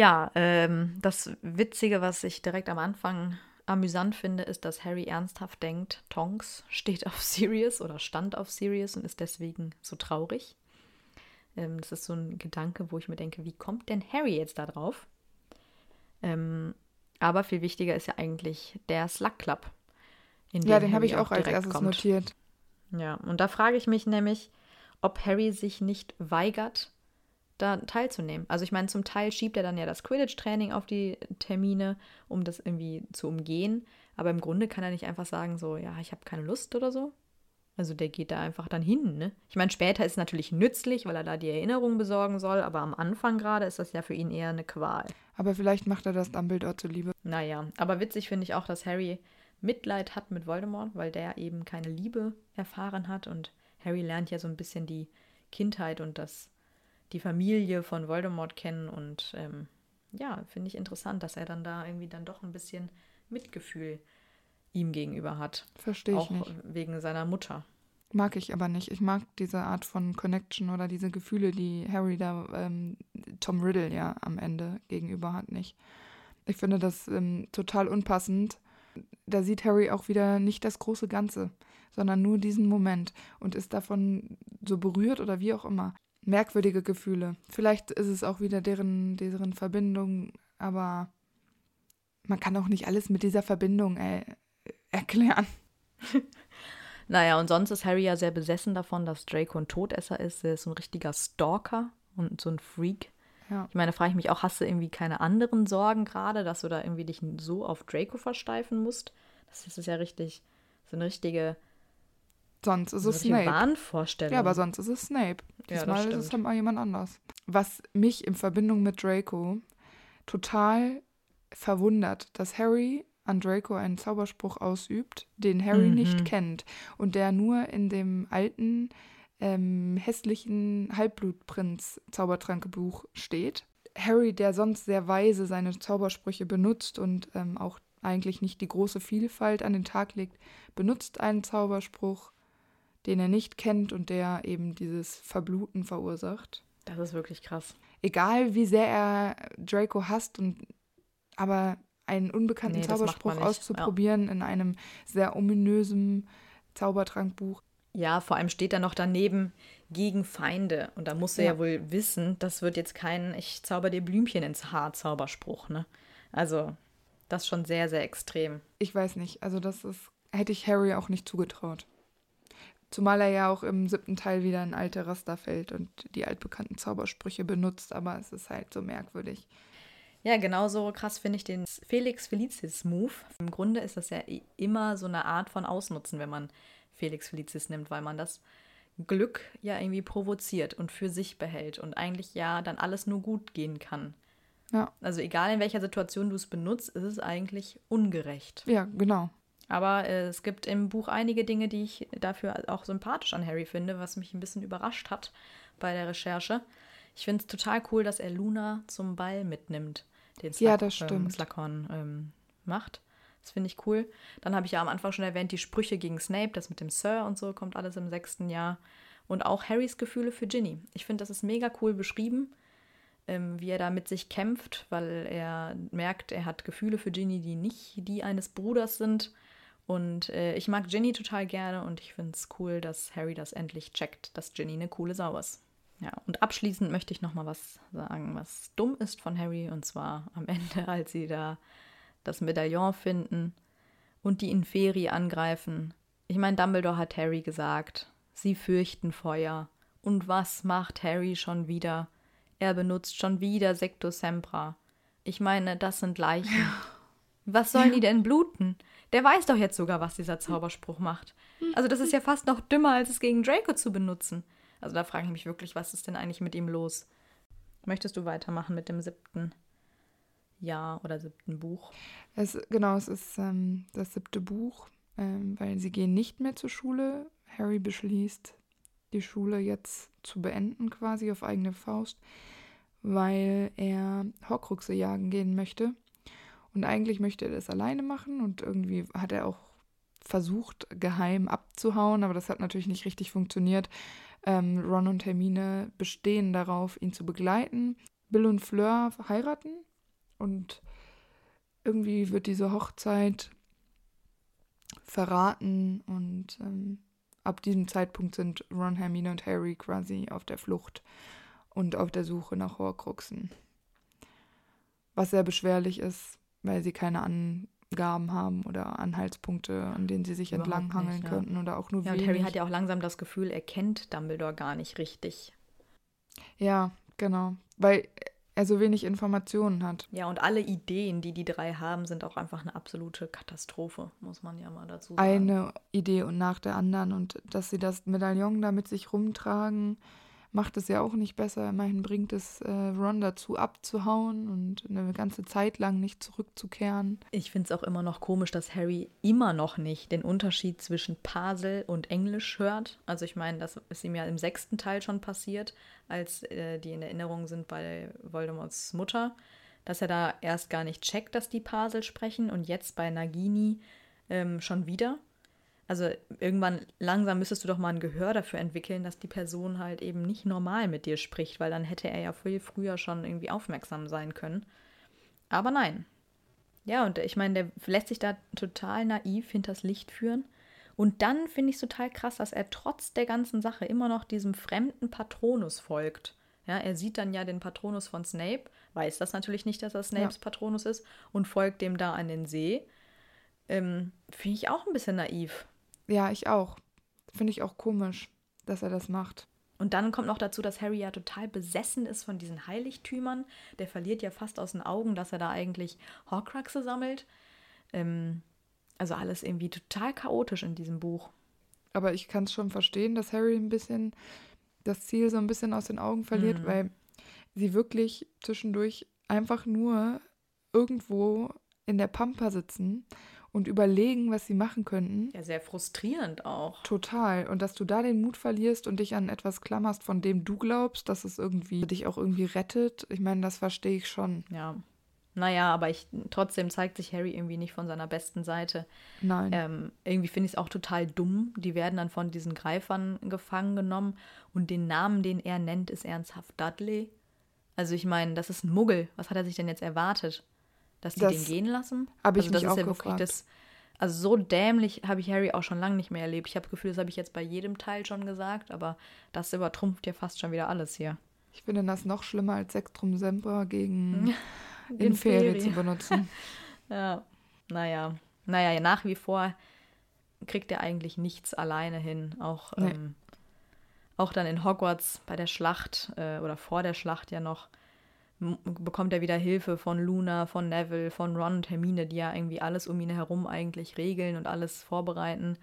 Ja, ähm, das Witzige, was ich direkt am Anfang amüsant finde, ist, dass Harry ernsthaft denkt, Tonks steht auf Sirius oder stand auf Sirius und ist deswegen so traurig. Ähm, das ist so ein Gedanke, wo ich mir denke, wie kommt denn Harry jetzt da drauf? Ähm, aber viel wichtiger ist ja eigentlich der Slug Club. in Ja, den habe ich Harry auch als erstes kommt. notiert. Ja, und da frage ich mich nämlich, ob Harry sich nicht weigert, da teilzunehmen. Also ich meine, zum Teil schiebt er dann ja das Quidditch-Training auf die Termine, um das irgendwie zu umgehen. Aber im Grunde kann er nicht einfach sagen, so, ja, ich habe keine Lust oder so. Also der geht da einfach dann hin, ne? Ich meine, später ist es natürlich nützlich, weil er da die Erinnerung besorgen soll, aber am Anfang gerade ist das ja für ihn eher eine Qual. Aber vielleicht macht er das Dumbledore zuliebe. Naja, aber witzig finde ich auch, dass Harry Mitleid hat mit Voldemort, weil der eben keine Liebe erfahren hat und Harry lernt ja so ein bisschen die Kindheit und das, die Familie von Voldemort kennen und ähm, ja, finde ich interessant, dass er dann da irgendwie dann doch ein bisschen Mitgefühl ihm gegenüber hat. Verstehe ich auch nicht. wegen seiner Mutter. Mag ich aber nicht. Ich mag diese Art von Connection oder diese Gefühle, die Harry da ähm, Tom Riddle ja am Ende gegenüber hat, nicht. Ich finde das ähm, total unpassend. Da sieht Harry auch wieder nicht das große Ganze, sondern nur diesen Moment und ist davon so berührt oder wie auch immer. Merkwürdige Gefühle. Vielleicht ist es auch wieder deren, deren Verbindung, aber man kann auch nicht alles mit dieser Verbindung äh, erklären. Naja, und sonst ist Harry ja sehr besessen davon, dass Draco ein Todesser ist. Er ist ein richtiger Stalker und so ein Freak. Ja. Ich meine, frage ich mich auch, hast du irgendwie keine anderen Sorgen gerade, dass du da irgendwie dich so auf Draco versteifen musst? Das ist ja richtig, so eine richtige, Sonst ist es Snape. Wahnvorstellung. Ja, aber sonst ist es Snape. Ja, Diesmal ist es halt mal jemand anders. Was mich in Verbindung mit Draco total verwundert, dass Harry an Draco einen Zauberspruch ausübt, den Harry Mhm. nicht kennt und der nur in dem alten, ähm, hässlichen Halbbblutprinz-Zaubertrankebuch steht. Harry, der sonst sehr weise seine Zaubersprüche benutzt und ähm, auch eigentlich nicht die große Vielfalt an den Tag legt, benutzt einen Zauberspruch, den er nicht kennt und der eben dieses Verbluten verursacht. Das ist wirklich krass. Egal wie sehr er Draco hasst und aber einen unbekannten Nee, Zauberspruch auszuprobieren in einem sehr ominösen Zaubertrankbuch. Ja, vor allem steht da noch daneben gegen Feinde. Und da musst du ja, Ja. wohl wissen, das wird jetzt kein Ich zauber dir Blümchen ins Haar Zauberspruch, ne? Also, das ist schon sehr, sehr extrem. Ich weiß nicht, also das ist, hätte ich Harry auch nicht zugetraut. Zumal er ja auch im siebten Teil wieder in alte Raster fällt und die altbekannten Zaubersprüche benutzt, aber es ist halt so merkwürdig. Ja, genauso krass finde ich den Felix Felicis Move. Im Grunde ist das ja immer so eine Art von Ausnutzen, wenn man Felix Felicis nimmt, weil man das Glück ja irgendwie provoziert und für sich behält und eigentlich ja dann alles nur gut gehen kann. Ja, Also egal in welcher Situation du es benutzt, ist es eigentlich ungerecht. ja, genau. Aber äh, es gibt im Buch einige Dinge, die ich dafür auch sympathisch an Harry finde, was mich ein bisschen überrascht hat bei der Recherche. Ich finde es total cool, dass er Luna zum Ball mitnimmt, den Ja, Slughorn- das. Ähm, Slughorn ähm, macht. Das finde ich cool. Dann habe ich ja am Anfang schon erwähnt, die Sprüche gegen Snape, das mit dem Sir und so, kommt alles im sechsten Jahr. Und auch Harrys Gefühle für Ginny. Ich finde, das ist mega cool beschrieben. ähm, wie er da mit sich kämpft, weil er merkt, er hat Gefühle für Ginny, die nicht die eines Bruders sind. Und äh, ich mag Ginny total gerne und ich finde es cool, dass Harry das endlich checkt, dass Ginny eine coole Sau ist. Ja, und abschließend möchte ich noch mal was sagen, was dumm ist von Harry. Und zwar am Ende, als sie da das Medaillon finden und die Inferi angreifen. Ich meine, Dumbledore hat Harry gesagt, sie fürchten Feuer. Und was macht Harry schon wieder? Er benutzt schon wieder Secto Sempra. Ich meine, das sind Leichen. Was sollen die denn bluten? Der weiß doch jetzt sogar, was dieser Zauberspruch macht. Also das ist ja fast noch dümmer, als es gegen Draco zu benutzen. Also da frage ich mich wirklich, was ist denn eigentlich mit ihm los? Möchtest du weitermachen mit dem siebten Jahr oder siebten Buch? Es, genau, es ist ähm, das siebte Buch, ähm, weil sie gehen nicht mehr zur Schule. Harry beschließt, die Schule jetzt zu beenden, quasi auf eigene Faust, weil er Horcruxe jagen gehen möchte. Und eigentlich möchte er das alleine machen und irgendwie hat er auch versucht, geheim abzuhauen, aber das hat natürlich nicht richtig funktioniert. Ähm, Ron und Hermine bestehen darauf, ihn zu begleiten. Bill und Fleur heiraten und irgendwie wird diese Hochzeit verraten und ähm, ab diesem Zeitpunkt sind Ron, Hermine und Harry quasi auf der Flucht und auf der Suche nach Horcruxen. Was sehr beschwerlich ist, weil sie keine Angaben haben oder Anhaltspunkte, an denen sie sich Überhaupt entlanghangeln nicht, könnten oder auch nur Ja, und wenig. Harry hat ja auch langsam das Gefühl, er kennt Dumbledore gar nicht richtig. ja, genau, weil er so wenig Informationen hat. Ja, und alle Ideen, die die drei haben, sind auch einfach eine absolute Katastrophe, muss man ja mal dazu sagen. Eine Idee und nach der anderen und dass sie das Medaillon da mit sich rumtragen, macht es ja auch nicht besser. Immerhin bringt es äh, Ron dazu abzuhauen und eine ganze Zeit lang nicht zurückzukehren. Ich finde es auch immer noch komisch, dass Harry immer noch nicht den Unterschied zwischen Pasel und Englisch hört. Also ich meine, das ist ihm ja im sechsten Teil schon passiert, als äh, die in Erinnerung sind bei Voldemorts Mutter, dass er da erst gar nicht checkt, dass die Pasel sprechen und jetzt bei Nagini ähm, schon wieder. Also irgendwann langsam müsstest du doch mal ein Gehör dafür entwickeln, dass die Person halt eben nicht normal mit dir spricht, weil dann hätte er ja viel früher schon irgendwie aufmerksam sein können. Aber nein. Ja, und ich meine, der lässt sich da total naiv hinters Licht führen. Und dann finde ich es total krass, dass er trotz der ganzen Sache immer noch diesem fremden Patronus folgt. Ja, er sieht dann ja den Patronus von Snape, weiß das natürlich nicht, dass er Snapes Patronus ist und folgt dem da an den See. Ähm, finde ich auch ein bisschen naiv. Ja, ich auch. Finde ich auch komisch, dass er das macht. Und dann kommt noch dazu, dass Harry ja total besessen ist von diesen Heiligtümern. Der verliert ja fast aus den Augen, dass er da eigentlich Horcruxe sammelt. Ähm, also alles irgendwie total chaotisch in diesem Buch. Aber ich kann es schon verstehen, dass Harry ein bisschen das Ziel so ein bisschen aus den Augen verliert, Mhm. weil sie wirklich zwischendurch einfach nur irgendwo in der Pampa sitzen und überlegen, was sie machen könnten. Ja, sehr frustrierend auch. Total. Und dass du da den Mut verlierst und dich an etwas klammerst, von dem du glaubst, dass es irgendwie dich auch irgendwie rettet. Ich meine, das verstehe ich schon. Ja. Naja, aber ich, trotzdem zeigt sich Harry irgendwie nicht von seiner besten Seite. Nein. Ähm, irgendwie finde ich es auch total dumm. Die werden dann von diesen Greifern gefangen genommen und den Namen, den er nennt, ist ernsthaft Dudley. Also ich meine, das ist ein Muggel. Was hat er sich denn jetzt erwartet? Dass die Das den gehen lassen? ich also das mich ist auch ja wirklich gefragt. das. Also so dämlich habe ich Harry auch schon lange nicht mehr erlebt. Ich habe das Gefühl, das habe ich jetzt bei jedem Teil schon gesagt, aber das übertrumpft ja fast schon wieder alles hier. Ich finde das noch schlimmer als Sektrum Semper gegen Inferi. Zu benutzen. Ja, naja. Naja, nach wie vor kriegt er eigentlich nichts alleine hin. Auch, Nee. ähm, auch dann in Hogwarts bei der Schlacht äh, oder vor der Schlacht ja noch bekommt er wieder Hilfe von Luna, von Neville, von Ron und Hermine, die ja irgendwie alles um ihn herum eigentlich regeln und alles vorbereiten.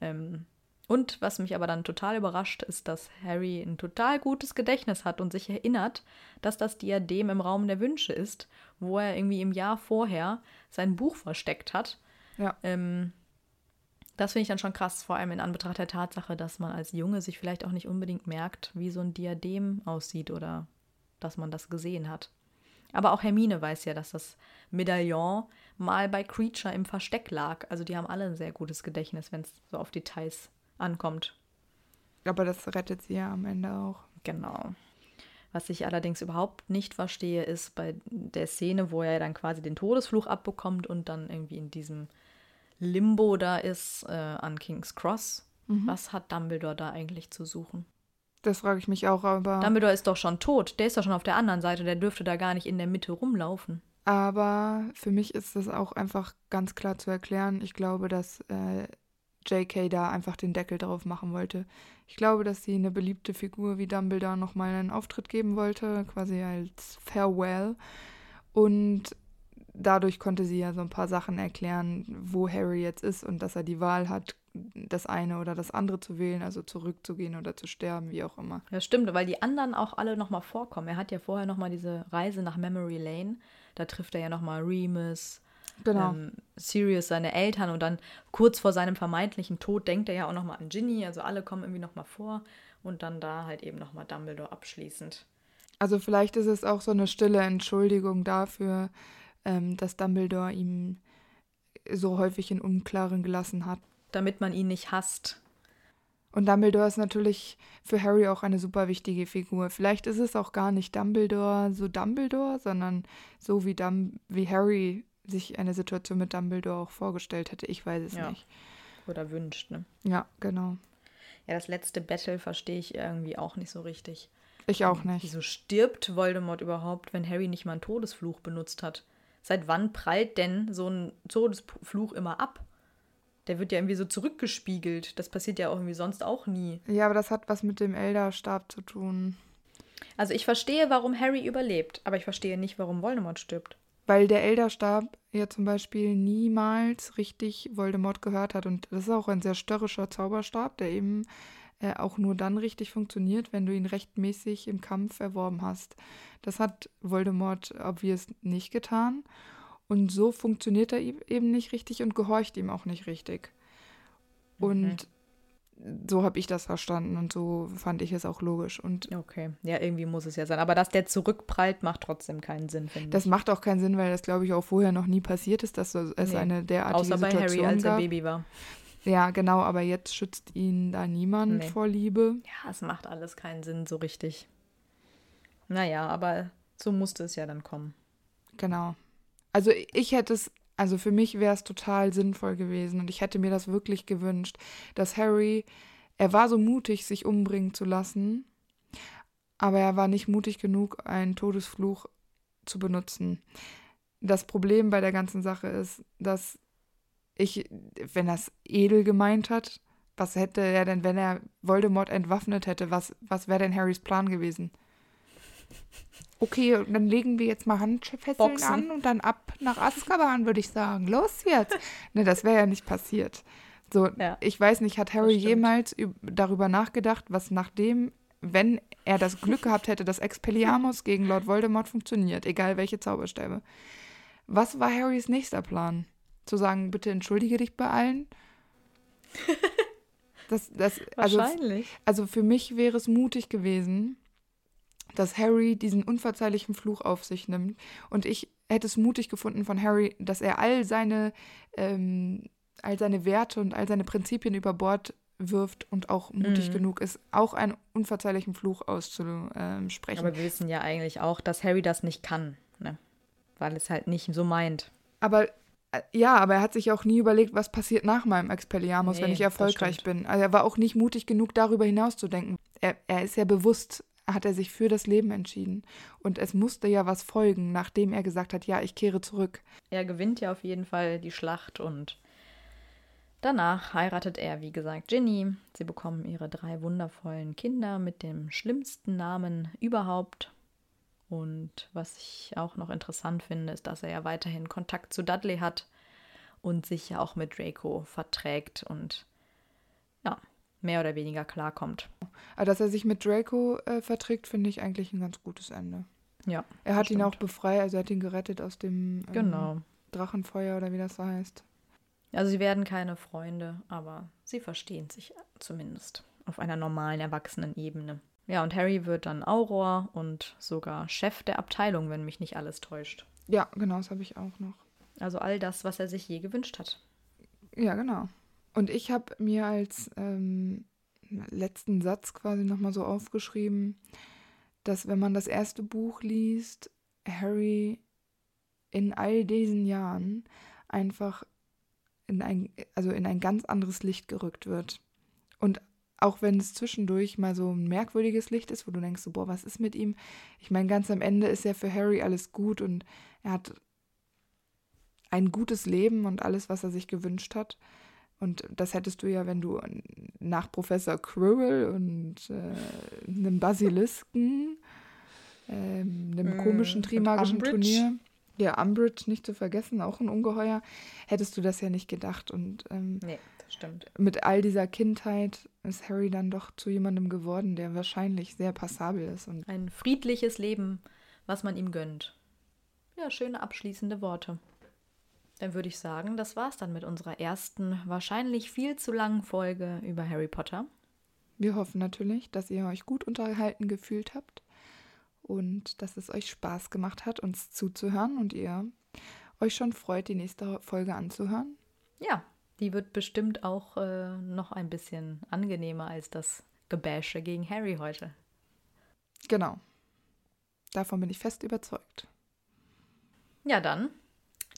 Ähm, und was mich aber dann total überrascht, ist, dass Harry ein total gutes Gedächtnis hat und sich erinnert, dass das Diadem im Raum der Wünsche ist, wo er irgendwie im Jahr vorher sein Buch versteckt hat. Ja. Ähm, das finde ich dann schon krass, vor allem in Anbetracht der Tatsache, dass man als Junge sich vielleicht auch nicht unbedingt merkt, wie so ein Diadem aussieht oder dass man das gesehen hat. Aber auch Hermine weiß ja, dass das Medaillon mal bei Creature im Versteck lag. Also die haben alle ein sehr gutes Gedächtnis, wenn es so auf Details ankommt. Aber das rettet sie ja am Ende auch. Genau. Was ich allerdings überhaupt nicht verstehe, ist bei der Szene, wo er dann quasi den Todesfluch abbekommt und dann irgendwie in diesem Limbo da ist äh, an King's Cross. Mhm. Was hat Dumbledore da eigentlich zu suchen? Das frage ich mich auch, aber. Dumbledore ist doch schon tot. Der ist doch schon auf der anderen Seite. Der dürfte da gar nicht in der Mitte rumlaufen. Aber für mich ist das auch einfach ganz klar zu erklären. Ich glaube, dass äh, JK da einfach den Deckel drauf machen wollte. Ich glaube, dass sie eine beliebte Figur wie Dumbledore nochmal einen Auftritt geben wollte, quasi als Farewell. Und dadurch konnte sie ja so ein paar Sachen erklären, wo Harry jetzt ist und dass er die Wahl hat, das eine oder das andere zu wählen, also zurückzugehen oder zu sterben, wie auch immer. Ja, stimmt, weil die anderen auch alle nochmal vorkommen. Er hat ja vorher nochmal diese Reise nach Memory Lane. Da trifft er ja nochmal Remus, genau. ähm, Sirius, seine Eltern und dann kurz vor seinem vermeintlichen Tod denkt er ja auch nochmal an Ginny, also alle kommen irgendwie nochmal vor und dann da halt eben nochmal Dumbledore abschließend. Also vielleicht ist es auch so eine stille Entschuldigung dafür, ähm, dass Dumbledore ihm so häufig in Unklaren gelassen hat. Damit man ihn nicht hasst. Und Dumbledore ist natürlich für Harry auch eine super wichtige Figur. Vielleicht ist es auch gar nicht Dumbledore so Dumbledore, sondern so wie, Dum wie Harry sich eine Situation mit Dumbledore auch vorgestellt hätte. Ich weiß es ja. nicht. Oder wünscht, ne? Ja, genau. Ja, das letzte Battle verstehe ich irgendwie auch nicht so richtig. Ich auch nicht. Wieso stirbt Voldemort überhaupt, wenn Harry nicht mal einen Todesfluch benutzt hat? Seit wann prallt denn so ein Todesfluch immer ab? Der wird ja irgendwie so zurückgespiegelt. Das passiert ja auch irgendwie sonst auch nie. Ja, aber das hat was mit dem Elderstab zu tun. Also ich verstehe, warum Harry überlebt, aber ich verstehe nicht, warum Voldemort stirbt. Weil der Elderstab ja zum Beispiel niemals richtig Voldemort gehört hat. Und das ist auch ein sehr störrischer Zauberstab, der eben äh, auch nur dann richtig funktioniert, wenn du ihn rechtmäßig im Kampf erworben hast. Das hat Voldemort obvious nicht getan. Und so funktioniert er eben nicht richtig und gehorcht ihm auch nicht richtig. Und mhm. so habe ich das verstanden und so fand ich es auch logisch. Und okay, ja, irgendwie muss es ja sein. Aber dass der zurückprallt, macht trotzdem keinen Sinn, finde Das macht auch keinen Sinn, weil das, glaube ich, auch vorher noch nie passiert ist, dass es nee. eine derartige Außer bei Situation Harry, als er Baby war. Ja, genau, aber jetzt schützt ihn da niemand nee. vor Liebe. Ja, es macht alles keinen Sinn so richtig. Naja, aber so musste es ja dann kommen. Genau. Also ich hätte es, also für mich wäre es total sinnvoll gewesen und ich hätte mir das wirklich gewünscht, dass Harry, er war so mutig, sich umbringen zu lassen, aber er war nicht mutig genug, einen Todesfluch zu benutzen. Das Problem bei der ganzen Sache ist, dass ich, wenn er es edel gemeint hat, was hätte er denn, wenn er Voldemort entwaffnet hätte? Was, was wäre denn Harrys Plan gewesen? Okay, dann legen wir jetzt mal Handfesseln Boxen. an und dann ab nach Azkaban, würde ich sagen. Los jetzt. ne, das wäre ja nicht passiert. So, ja, ich weiß nicht, hat Harry jemals darüber nachgedacht, was nachdem, wenn er das Glück gehabt hätte, dass Expelliarmus gegen Lord Voldemort funktioniert, egal welche Zauberstäbe. Was war Harrys nächster Plan? Zu sagen, bitte entschuldige dich bei allen? Das, das, also, Wahrscheinlich. Also für mich wäre es mutig gewesen, dass Harry diesen unverzeihlichen Fluch auf sich nimmt. Und ich hätte es mutig gefunden von Harry, dass er all seine, ähm, all seine Werte und all seine Prinzipien über Bord wirft und auch mutig mhm. genug ist, auch einen unverzeihlichen Fluch auszusprechen. Aber wir wissen ja eigentlich auch, dass Harry das nicht kann, ne? weil es halt nicht so meint. Aber äh, ja, aber er hat sich auch nie überlegt, was passiert nach meinem Expelliarmus, nee, wenn ich erfolgreich bin. Also er war auch nicht mutig genug, darüber hinaus zu denken. Er, er ist ja bewusst hat er sich für das Leben entschieden. Und es musste ja was folgen, nachdem er gesagt hat, ja, ich kehre zurück. Er gewinnt ja auf jeden Fall die Schlacht und danach heiratet er, wie gesagt, Ginny. Sie bekommen ihre drei wundervollen Kinder mit dem schlimmsten Namen überhaupt. Und was ich auch noch interessant finde, ist, dass er ja weiterhin Kontakt zu Dudley hat und sich ja auch mit Draco verträgt und mehr oder weniger klarkommt. Aber dass er sich mit Draco äh, verträgt, finde ich eigentlich ein ganz gutes Ende. Ja. Er hat ihn auch befreit, also er hat ihn gerettet aus dem ähm, genau. Drachenfeuer oder wie das heißt. Also sie werden keine Freunde, aber sie verstehen sich zumindest auf einer normalen Erwachsenen-Ebene. Ja, und Harry wird dann Auror und sogar Chef der Abteilung, wenn mich nicht alles täuscht. Ja, genau, das habe ich auch noch. Also all das, was er sich je gewünscht hat. Ja, genau. Und ich habe mir als ähm, letzten Satz quasi nochmal so aufgeschrieben, dass wenn man das erste Buch liest, Harry in all diesen Jahren einfach in ein, also in ein ganz anderes Licht gerückt wird. Und auch wenn es zwischendurch mal so ein merkwürdiges Licht ist, wo du denkst, so, boah, was ist mit ihm? Ich meine, ganz am Ende ist ja für Harry alles gut und er hat ein gutes Leben und alles, was er sich gewünscht hat. Und das hättest du ja, wenn du nach Professor Quirrell und äh, einem Basilisken, äh, einem komischen trimagischen Turnier, ja, Umbridge nicht zu vergessen, auch ein Ungeheuer, hättest du das ja nicht gedacht. Und ähm, nee, das stimmt. mit all dieser Kindheit ist Harry dann doch zu jemandem geworden, der wahrscheinlich sehr passabel ist. Und ein friedliches Leben, was man ihm gönnt. Ja, schöne abschließende Worte. Dann würde ich sagen, das war's dann mit unserer ersten, wahrscheinlich viel zu langen Folge über Harry Potter. Wir hoffen natürlich, dass ihr euch gut unterhalten gefühlt habt und dass es euch Spaß gemacht hat, uns zuzuhören und ihr euch schon freut, die nächste Folge anzuhören. Ja, die wird bestimmt auch äh, noch ein bisschen angenehmer als das Gebäsche gegen Harry heute. Genau. Davon bin ich fest überzeugt. Ja, dann